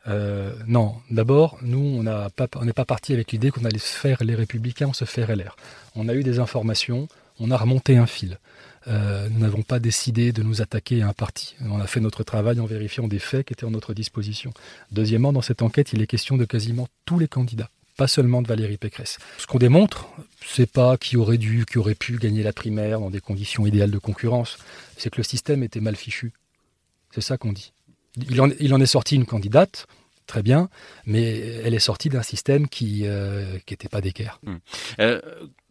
Euh, non, d'abord, nous, on n'est pas parti avec l'idée qu'on allait se faire les républicains, on se fait LR. On a eu des informations, on a remonté un fil. Euh, nous n'avons pas décidé de nous attaquer à un parti. On a fait notre travail en vérifiant des faits qui étaient à notre disposition. Deuxièmement, dans cette enquête, il est question de quasiment tous les candidats, pas seulement de Valérie Pécresse. Ce qu'on démontre, c'est pas qui aurait dû, qui aurait pu gagner la primaire dans des conditions idéales de concurrence, c'est que le système était mal fichu. C'est ça qu'on dit. Il en, est sorti une candidate, très bien, mais elle est sortie d'un système qui n'était euh, pas d'équerre. Hum. Euh,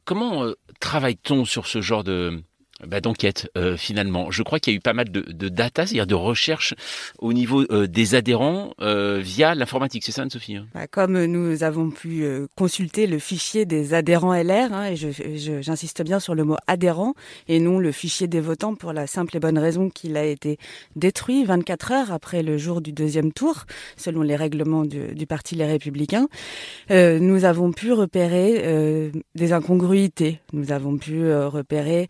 comment euh, travaille-t-on sur ce genre de, bah, d'enquête euh, finalement. Je crois qu'il y a eu pas mal de, data, c'est-à-dire de recherche au niveau euh, des adhérents euh, via l'informatique. C'est ça, Anne-Sophie hein? Bah, Comme nous avons pu consulter le fichier des adhérents LR, hein, et j'insiste bien sur le mot adhérent et non le fichier des votants pour la simple et bonne raison qu'il a été détruit 24 heures après le jour du deuxième tour, selon les règlements du, Parti Les Républicains. nous avons pu repérer des incongruités. Nous avons pu repérer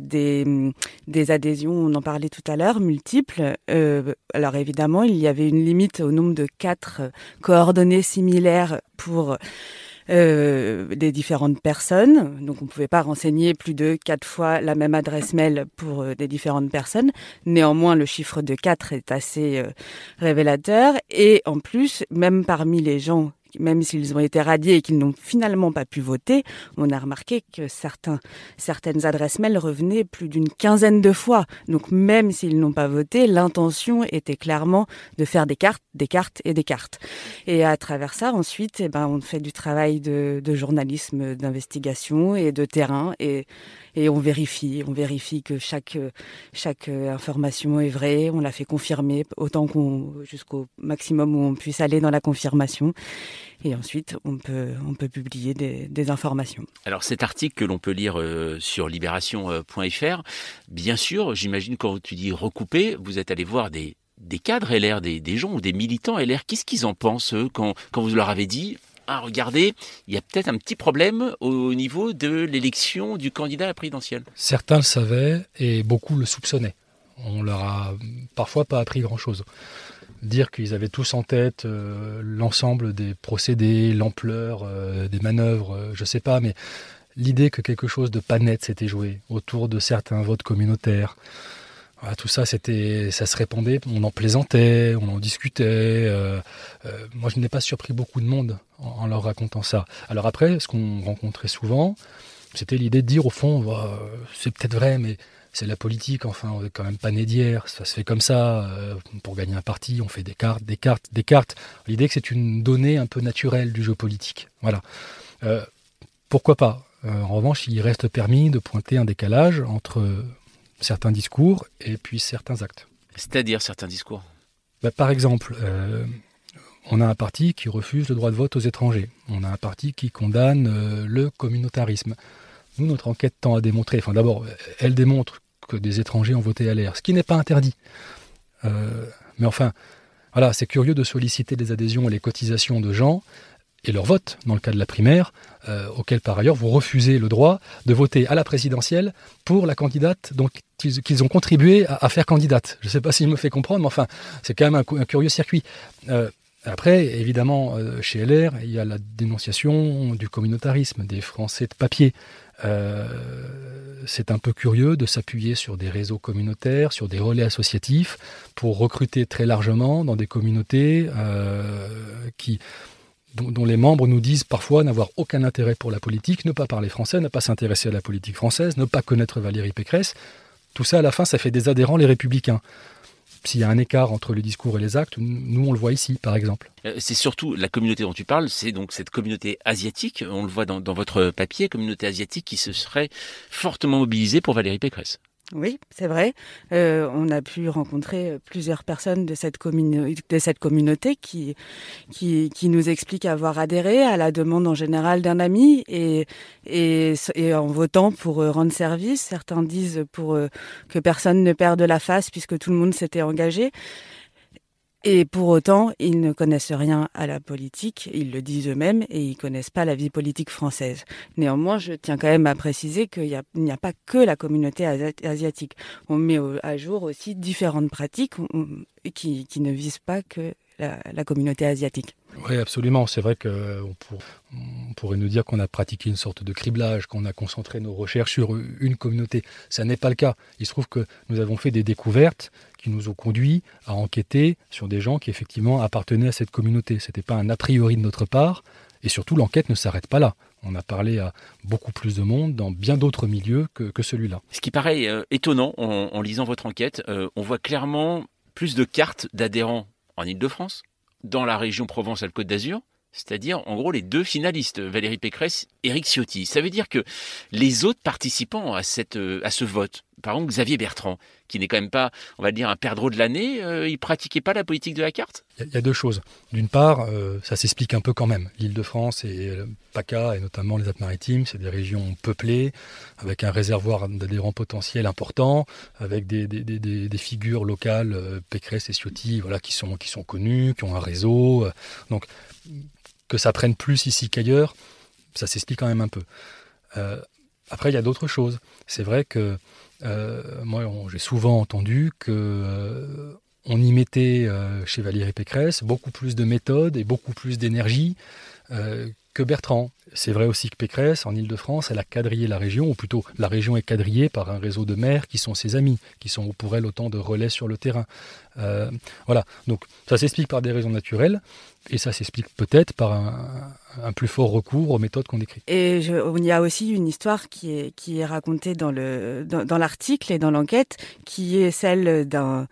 des, des adhésions, on en parlait tout à l'heure, multiples. Euh, alors évidemment, il y avait une limite au nombre de quatre coordonnées similaires pour euh, des différentes personnes. Donc on ne pouvait pas renseigner plus de quatre fois la même adresse mail pour euh, des différentes personnes. Néanmoins, le chiffre de quatre est assez euh, révélateur. Et en plus, même parmi les gens même s'ils ont été radiés et qu'ils n'ont finalement pas pu voter, on a remarqué que certains, certaines adresses mail revenaient plus d'une quinzaine de fois. Donc même s'ils n'ont pas voté, l'intention était clairement de faire des cartes, des cartes et des cartes. Et à travers ça, ensuite, eh ben, on fait du travail de, de journalisme, d'investigation et de terrain et et on vérifie, on vérifie que chaque chaque information est vraie, on la fait confirmer autant qu'on jusqu'au maximum où on puisse aller dans la confirmation et ensuite on peut on peut publier des, des informations. Alors cet article que l'on peut lire euh, sur libération.fr, bien sûr, j'imagine quand tu dis recouper, vous êtes allé voir des des cadres LR, des, des gens ou des militants LR, qu'est-ce qu'ils en pensent eux, quand, quand vous leur avez dit ah, regardez, il y a peut-être un petit problème au niveau de l'élection du candidat à la présidentielle. Certains le savaient et beaucoup le soupçonnaient. On leur a parfois pas appris grand-chose. Dire qu'ils avaient tous en tête euh, l'ensemble des procédés, l'ampleur euh, des manœuvres, euh, je ne sais pas, mais l'idée que quelque chose de pas net s'était joué autour de certains votes communautaires, tout ça, c'était, ça se répandait, on en plaisantait, on en discutait. Euh, moi, je n'ai pas surpris beaucoup de monde en, leur racontant ça. Alors après, ce qu'on rencontrait souvent, c'était l'idée de dire au fond, c'est peut-être vrai, mais c'est la politique, enfin, on n'est quand même pas né d'hier, ça se fait comme ça, euh, pour gagner un parti, on fait des cartes, des cartes, des cartes. L'idée que c'est une donnée un peu naturelle du jeu politique. Voilà. pourquoi pas? En revanche, il reste permis de pointer un décalage entre certains discours et puis certains actes. C'est-à-dire certains discours? Bah, Par exemple, euh, on a un parti qui refuse le droit de vote aux étrangers. On a un parti qui condamne euh, le communautarisme. Nous, notre enquête tend à démontrer, enfin d'abord, elle démontre que des étrangers ont voté à l'air, ce qui n'est pas interdit. Euh, mais enfin, voilà, c'est curieux de solliciter des adhésions et les cotisations de gens et leur vote, dans le cas de la primaire, euh, auquel par ailleurs vous refusez le droit de voter à la présidentielle pour la candidate qu'ils ont contribué à, faire candidate. Je ne sais pas s'il me fait comprendre, mais enfin, c'est quand même un, curieux circuit. Euh, après, évidemment, euh, chez LR, il y a la dénonciation du communautarisme, des Français de papier. C'est un peu curieux de s'appuyer sur des réseaux communautaires, sur des relais associatifs, pour recruter très largement dans des communautés qui dont, les membres nous disent parfois n'avoir aucun intérêt pour la politique, ne pas parler français, ne pas s'intéresser à la politique française, ne pas connaître Valérie Pécresse. tout ça, à la fin, ça fait des adhérents les républicains. S'il y a un écart entre le discours et les actes, nous on le voit ici, par exemple. Euh, c'est surtout la communauté dont tu parles, c'est donc cette communauté asiatique, on le voit dans, dans votre papier, communauté asiatique qui se serait fortement mobilisée pour Valérie Pécresse. Oui, c'est vrai. Euh, on a pu rencontrer plusieurs personnes de cette, communauté qui, qui, nous expliquent avoir adhéré à la demande en général d'un ami et, et, en votant pour euh, rendre service. Certains disent pour euh, que personne ne perde la face puisque tout le monde s'était engagé. Et pour autant, ils ne connaissent rien à la politique, ils le disent eux-mêmes, et ils connaissent pas la vie politique française. Néanmoins, je tiens quand même à préciser qu'il n'y a, pas que la communauté asiatique. On met à jour aussi différentes pratiques qui, ne visent pas que la, communauté asiatique. Oui, absolument. C'est vrai qu'on on pourrait nous dire qu'on a pratiqué une sorte de criblage, qu'on a concentré nos recherches sur une communauté. Ça n'est pas le cas. Il se trouve que nous avons fait des découvertes qui nous ont conduit à enquêter sur des gens qui effectivement appartenaient à cette communauté. Ce n'était pas un a priori de notre part. Et surtout, l'enquête ne s'arrête pas là. On a parlé à beaucoup plus de monde dans bien d'autres milieux que, celui-là. Ce qui paraît euh, étonnant en, lisant votre enquête, euh, on voit clairement plus de cartes d'adhérents en Ile-de-France, dans la région Provence-Alpes-Côte d'Azur, c'est-à-dire en gros les deux finalistes, Valérie Pécresse et Éric Ciotti. Ça veut dire que les autres participants à, cette, euh, à ce vote, par exemple Xavier Bertrand, qui n'est quand même pas, on va dire, un perdreau de l'année, euh, il pratiquait pas la politique de la carte? Il y, a deux choses. D'une part, euh, ça s'explique un peu quand même. L'Île-de-France et PACA, et notamment les Alpes-Maritimes, c'est des régions peuplées, avec un réservoir d'adhérents potentiels important, avec des, figures locales, Pécresse et Ciotti, voilà, qui sont, qui sont connues, qui ont un réseau. donc que ça prenne plus ici qu'ailleurs, ça s'explique quand même un peu. Euh, après, il y a d'autres choses. C'est vrai que euh, moi, j'ai souvent entendu que euh, on y mettait chez Valérie Pécresse beaucoup plus de méthodes et beaucoup plus d'énergie que Bertrand. C'est vrai aussi que Pécresse, en Ile-de-France, elle a quadrillé la région, ou plutôt la région est quadrillée par un réseau de maires qui sont ses amis, qui sont pour elle autant de relais sur le terrain. Euh, voilà, donc ça s'explique par des raisons naturelles, et ça s'explique peut-être par un, plus fort recours aux méthodes qu'on décrit. Et il y a aussi une histoire qui est, racontée dans l'article et dans l'enquête, qui est celle d'un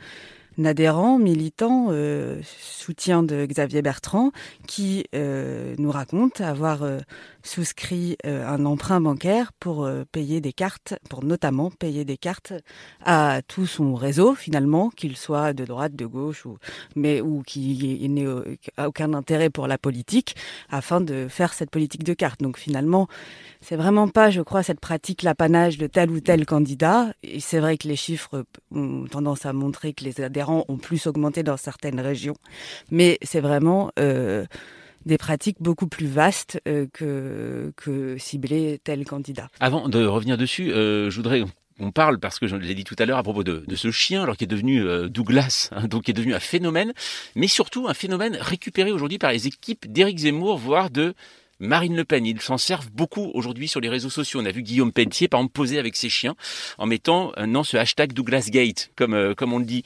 adhérent, militant, euh, soutien de Xavier Bertrand, qui euh, nous raconte avoir euh, souscrit un emprunt bancaire pour payer des cartes, pour notamment payer des cartes à tout son réseau finalement, qu'il soit de droite, de gauche ou mais ou qui n'ait aucun intérêt pour la politique, afin de faire cette politique de cartes. Donc finalement, c'est vraiment pas, je crois, cette pratique l'apanage de tel ou tel candidat. Et c'est vrai que les chiffres ont tendance à montrer que les adhérents ont plus augmenté dans certaines régions, mais c'est vraiment euh, des pratiques beaucoup plus vastes euh, que, que cibler tel candidat. Avant de revenir dessus, euh, je voudrais on parle parce que je l'ai dit tout à l'heure à propos de, ce chien, alors qui est devenu Douglas, hein, donc qui est devenu un phénomène, mais surtout un phénomène récupéré aujourd'hui par les équipes d'Éric Zemmour, voire de Marine Le Pen. Ils s'en servent beaucoup aujourd'hui sur les réseaux sociaux. On a vu Guillaume Pelletier, par exemple, poser avec ses chiens en mettant non ce hashtag Douglasgate, comme, comme on le dit.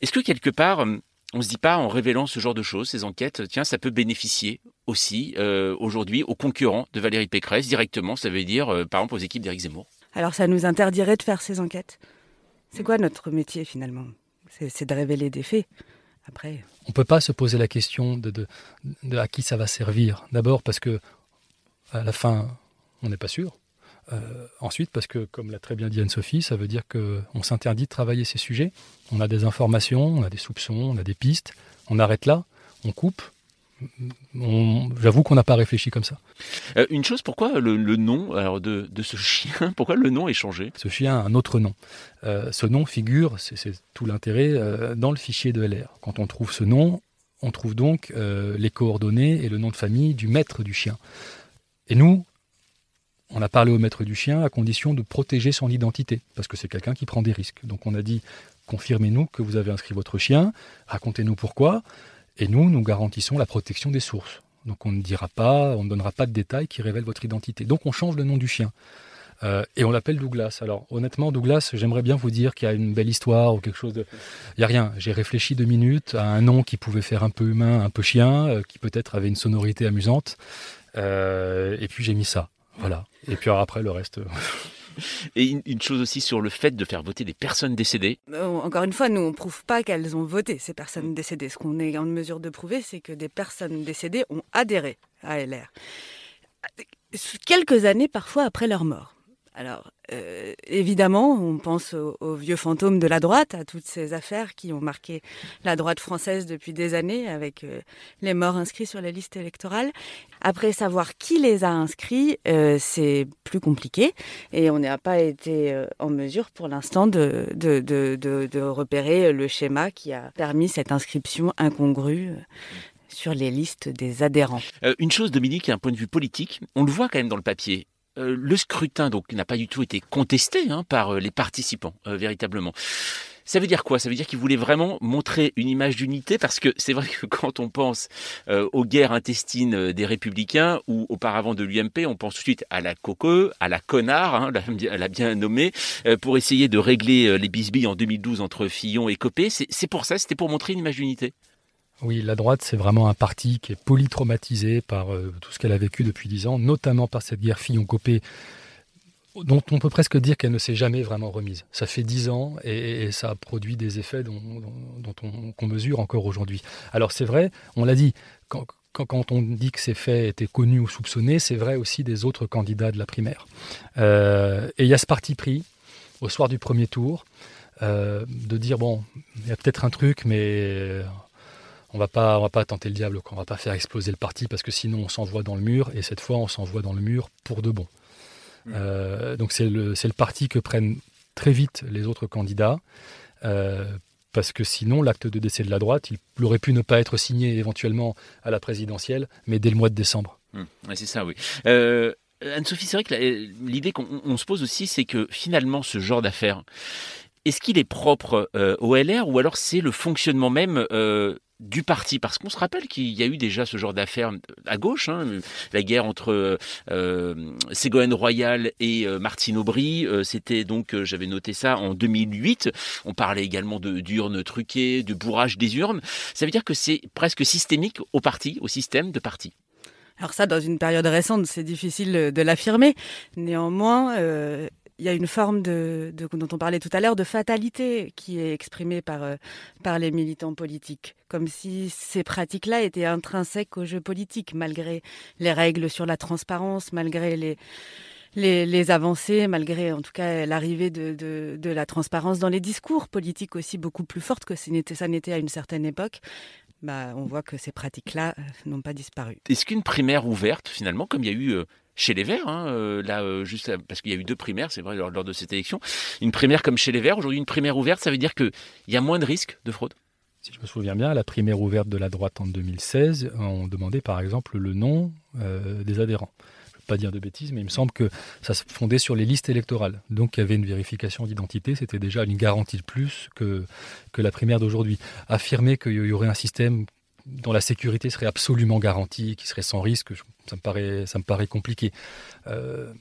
Est-ce que quelque part, on se dit pas en révélant ce genre de choses, ces enquêtes, tiens, ça peut bénéficier aussi euh, aujourd'hui aux concurrents de Valérie Pécresse directement, ça veut dire euh, par exemple aux équipes d'Éric Zemmour? Alors ça nous interdirait de faire ces enquêtes. C'est quoi notre métier finalement? C'est de révéler des faits. On peut pas se poser la question de à qui ça va servir. D'abord parce que à la fin, on n'est pas sûr. Euh, ensuite, parce que, comme l'a très bien dit Anne-Sophie, ça veut dire qu'on s'interdit de travailler ces sujets. On a des informations, on a des soupçons, on a des pistes. On arrête là, on coupe. J'avoue qu'on n'a pas réfléchi comme ça. Euh, une chose, pourquoi le, nom alors de, ce chien <laughs> Pourquoi le nom est changé? Ce chien a un autre nom. Euh, ce nom figure, c'est tout l'intérêt, dans le fichier de LR. Quand on trouve ce nom, on trouve donc les coordonnées et le nom de famille du maître du chien. Et nous, on a parlé au maître du chien à condition de protéger son identité, parce que c'est quelqu'un qui prend des risques. Donc on a dit, confirmez-nous que vous avez inscrit votre chien, racontez-nous pourquoi, et nous, nous garantissons la protection des sources. Donc on ne dira pas, on ne donnera pas de détails qui révèlent votre identité. Donc on change le nom du chien. Euh, et on l'appelle Douglas. Alors honnêtement, Douglas, j'aimerais bien vous dire qu'il y a une belle histoire ou quelque chose de... Il n'y a rien. J'ai réfléchi deux minutes à un nom qui pouvait faire un peu humain, un peu chien, euh, qui peut-être avait une sonorité amusante. Euh, et puis j'ai mis ça. Voilà. Et puis après, le reste. <laughs> <laughs> Et une, chose aussi sur le fait de faire voter des personnes décédées. Encore une fois, nous, on ne prouve pas qu'elles ont voté, ces personnes décédées. Ce qu'on est en mesure de prouver, c'est que des personnes décédées ont adhéré à LR. Quelques années parfois après leur mort. Alors, euh, évidemment, on pense aux, vieux fantômes de la droite, à toutes ces affaires qui ont marqué la droite française depuis des années, avec euh, les morts inscrits sur la liste électorale. Après, savoir qui les a inscrits, euh, c'est plus compliqué, et on n'a pas été en mesure pour l'instant de, repérer le schéma qui a permis cette inscription incongrue sur les listes des adhérents. une chose, Dominique, un point de vue politique, on le voit quand même dans le papier. Euh, le scrutin donc n'a pas du tout été contesté hein, par euh, les participants euh, véritablement. Ça veut dire quoi? Ça veut dire qu'ils voulaient vraiment montrer une image d'unité parce que c'est vrai que quand on pense aux guerres intestines des républicains ou auparavant de l'UMP, on pense tout de suite à la coque, à la connard, hein, la, bien nommée, pour essayer de régler les bisbilles en 2012 entre Fillon et Copé. C'est pour ça, c'était pour montrer une image d'unité? Oui, la droite, c'est vraiment un parti qui est polytraumatisé par euh, tout ce qu'elle a vécu depuis dix ans, notamment par cette guerre Fillon-Copé, dont on peut presque dire qu'elle ne s'est jamais vraiment remise. Ça fait dix ans et, ça produit des effets dont, on, mesure encore aujourd'hui. Alors c'est vrai, on l'a dit, quand, on dit que ces faits étaient connus ou soupçonnés, c'est vrai aussi des autres candidats de la primaire. Euh, et il y a ce parti pris au soir du premier tour euh, de dire bon, il y a peut-être un truc, mais on va pas, on va pas tenter le diable, on va pas faire exploser le parti parce que sinon on s'envoie dans le mur et cette fois on s'envoie dans le mur pour de bon. Mmh. Euh, donc c'est le, le, parti que prennent très vite les autres candidats. Euh, parce que sinon, l'acte de décès de la droite, il aurait pu ne pas être signé éventuellement à la présidentielle, mais dès le mois de décembre. Mmh. c'est ça, oui. Euh, Anne-Sophie, c'est vrai que l'idée qu'on se pose aussi, c'est que finalement, ce genre d'affaires, est-ce qu'il est propre au LR ou alors c'est le fonctionnement même du parti? Parce qu'on se rappelle qu'il y a eu déjà ce genre d'affaires à gauche, hein, la guerre entre euh, Ségolène Royal et euh, Martine Aubry, euh, c'était donc, euh, j'avais noté ça, en 2008. On parlait également d'urnes truquées, de bourrage des urnes. Ça veut dire que c'est presque systémique au parti, au système de parti. Alors ça, dans une période récente, c'est difficile de l'affirmer. Néanmoins, il y a une forme de, dont on parlait tout à l'heure de fatalité qui est exprimée par, euh, par les militants politiques, comme si ces pratiques-là étaient intrinsèques au jeu politique, malgré les règles sur la transparence, malgré les, les, avancées, malgré en tout cas l'arrivée de, de, la transparence dans les discours politiques aussi beaucoup plus forte que ça n'était à une certaine époque. Bah, on voit que ces pratiques-là euh, n'ont pas disparu. Est-ce qu'une primaire ouverte, finalement, comme il y a eu euh, chez les Verts, hein, euh, euh, juste parce qu'il y a eu deux primaires, c'est vrai, lors, de cette élection. Une primaire comme chez les Verts, aujourd'hui une primaire ouverte, ça veut dire qu'il y a moins de risques de fraude? Si je me souviens bien, la primaire ouverte de la droite en 2016, on demandait par exemple le nom euh, des adhérents. Je ne veux pas dire de bêtises, mais il me semble que ça se fondait sur les listes électorales. Donc il y avait une vérification d'identité, c'était déjà une garantie de plus que, que la primaire d'aujourd'hui. Affirmer qu'il y aurait un système dont la sécurité serait absolument garantie, qui serait sans risque, ça me paraît, compliqué. Euh,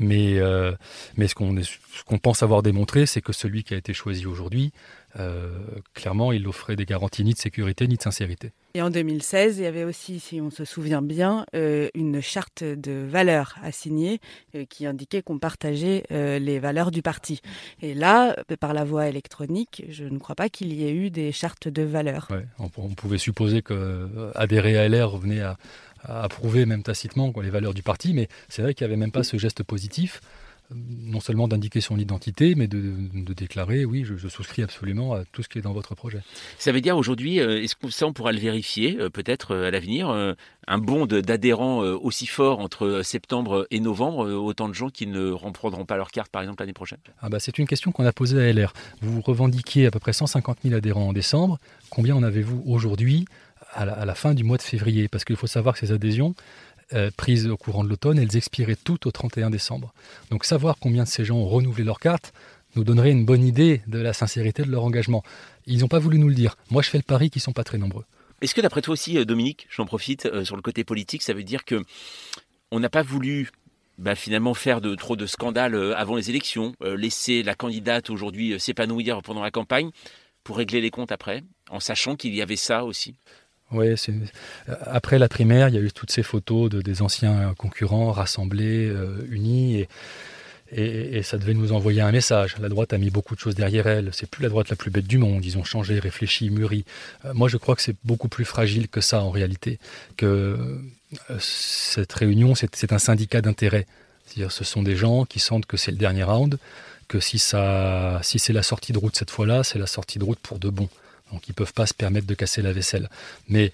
mais, euh, mais ce qu'on pense avoir démontré, c'est que celui qui a été choisi aujourd'hui, euh, clairement, il offrait des garanties ni de sécurité ni de sincérité. Et en 2016, il y avait aussi, si on se souvient bien, une charte de valeurs à signer qui indiquait qu'on partageait les valeurs du parti. Et là, par la voie électronique, je ne crois pas qu'il y ait eu des chartes de valeurs. on, on, pouvait supposer qu'adhérer à LR revenait à approuver même tacitement les valeurs du parti, mais c'est vrai qu'il n'y avait même pas ce geste positif, euh, non seulement d'indiquer son identité, mais de, déclarer oui, je, souscris absolument à tout ce qui est dans votre projet. Ça veut dire aujourd'hui, euh, est-ce que ça on pourra le vérifier euh, peut-être à l'avenir, un bond d'adhérents aussi fort entre septembre et novembre, autant de gens qui ne reprendront pas leur carte par exemple l'année prochaine? Ah bah, C'est une question qu'on a posée à LR. Vous revendiquiez à peu près 150 000 adhérents en décembre. Combien en avez-vous aujourd'hui? À la, fin du mois de février, parce qu'il faut savoir que ces adhésions, euh, prises au courant de l'automne, elles expiraient toutes au 31 décembre. Donc savoir combien de ces gens ont renouvelé leur carte nous donnerait une bonne idée de la sincérité de leur engagement. Ils n'ont pas voulu nous le dire. Moi, je fais le pari qu'ils ne sont pas très nombreux. Est-ce que d'après toi aussi, euh, Dominique, j'en profite, euh, sur le côté politique, ça veut dire que on n'a pas voulu bah, finalement faire de, trop de scandales avant les élections, laisser la candidate aujourd'hui s'épanouir pendant la campagne pour régler les comptes après, en sachant qu'il y avait ça aussi? Oui, après la primaire, il y a eu toutes ces photos de, des anciens concurrents rassemblés, euh, unis. Et ça devait nous envoyer un message. La droite a mis beaucoup de choses derrière elle. C'est plus la droite la plus bête du monde. Ils ont changé, réfléchi, mûri. Euh, moi, je crois que c'est beaucoup plus fragile que ça en réalité. Que euh, cette réunion, c'est un syndicat d'intérêt. C'est-à-dire, ce sont des gens qui sentent que c'est le dernier round, que si si c'est la sortie de route cette fois-là, c'est la sortie de route pour de bon. Donc, ils peuvent pas se permettre de casser la vaisselle. Mais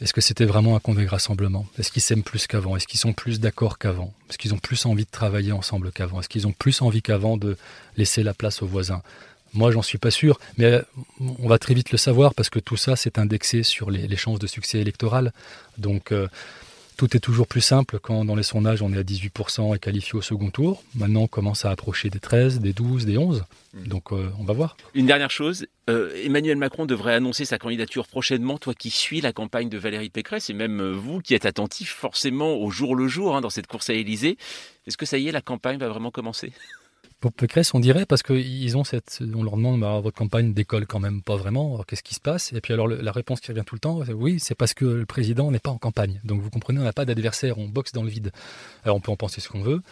est-ce que c'était vraiment un congrès rassemblement? Est-ce qu'ils s'aiment plus qu'avant? Est-ce qu'ils sont plus d'accord qu'avant? Est-ce qu'ils ont plus envie de travailler ensemble qu'avant? Est-ce qu'ils ont plus envie qu'avant de laisser la place aux voisins? Moi, j'en suis pas sûr, mais on va très vite le savoir parce que tout ça, c'est indexé sur les, chances de succès électoral. Donc, euh, tout est toujours plus simple quand dans les sondages on est à 18% et qualifié au second tour. Maintenant on commence à approcher des 13, des 12, des 11. Hmm. Donc euh, on va voir. Une dernière chose, euh, Emmanuel Macron devrait annoncer sa candidature prochainement. Toi qui suis la campagne de Valérie Pécresse et même euh, vous qui êtes attentif forcément au jour le jour hein, dans cette course à Élysée, est-ce que ça y est, la campagne va vraiment commencer? Pour Pécresse, on dirait, parce qu'ils ont cette. On leur demande, bah, votre campagne décolle quand même pas vraiment, qu'est-ce qui se passe? Et puis alors, la réponse qui revient tout le temps, c'est oui, c'est parce que le président n'est pas en campagne. Donc vous comprenez, on n'a pas d'adversaire, on boxe dans le vide. Alors on peut en penser ce qu'on veut.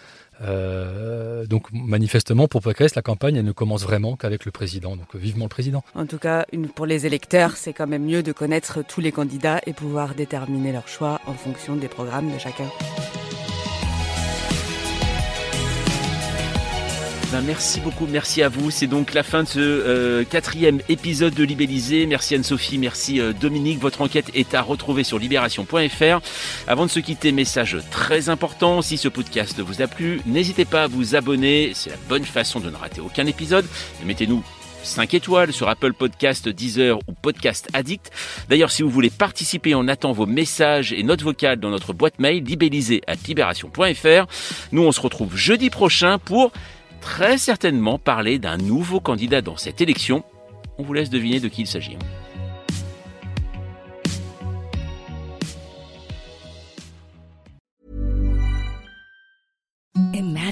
Euh, donc manifestement, pour Pécresse, la campagne, ne commence vraiment qu'avec le président. Donc vivement le président. En tout cas, pour les électeurs, c'est quand même mieux de connaître tous les candidats et pouvoir déterminer leur choix en fonction des programmes de chacun. Ben, merci beaucoup, merci à vous. C'est donc la fin de ce euh, quatrième épisode de Libellisé. Merci Anne-Sophie, merci euh, Dominique. Votre enquête est à retrouver sur libération.fr. Avant de se quitter, message très important. Si ce podcast vous a plu, n'hésitez pas à vous abonner. C'est la bonne façon de ne rater aucun épisode. mettez-nous 5 étoiles sur Apple Podcast, Deezer ou Podcast Addict. D'ailleurs, si vous voulez participer, on attend vos messages et notes vocales dans notre boîte mail libellisé à libération.fr. Nous, on se retrouve jeudi prochain pour très certainement parler d'un nouveau candidat dans cette élection. On vous laisse deviner de qui il s'agit.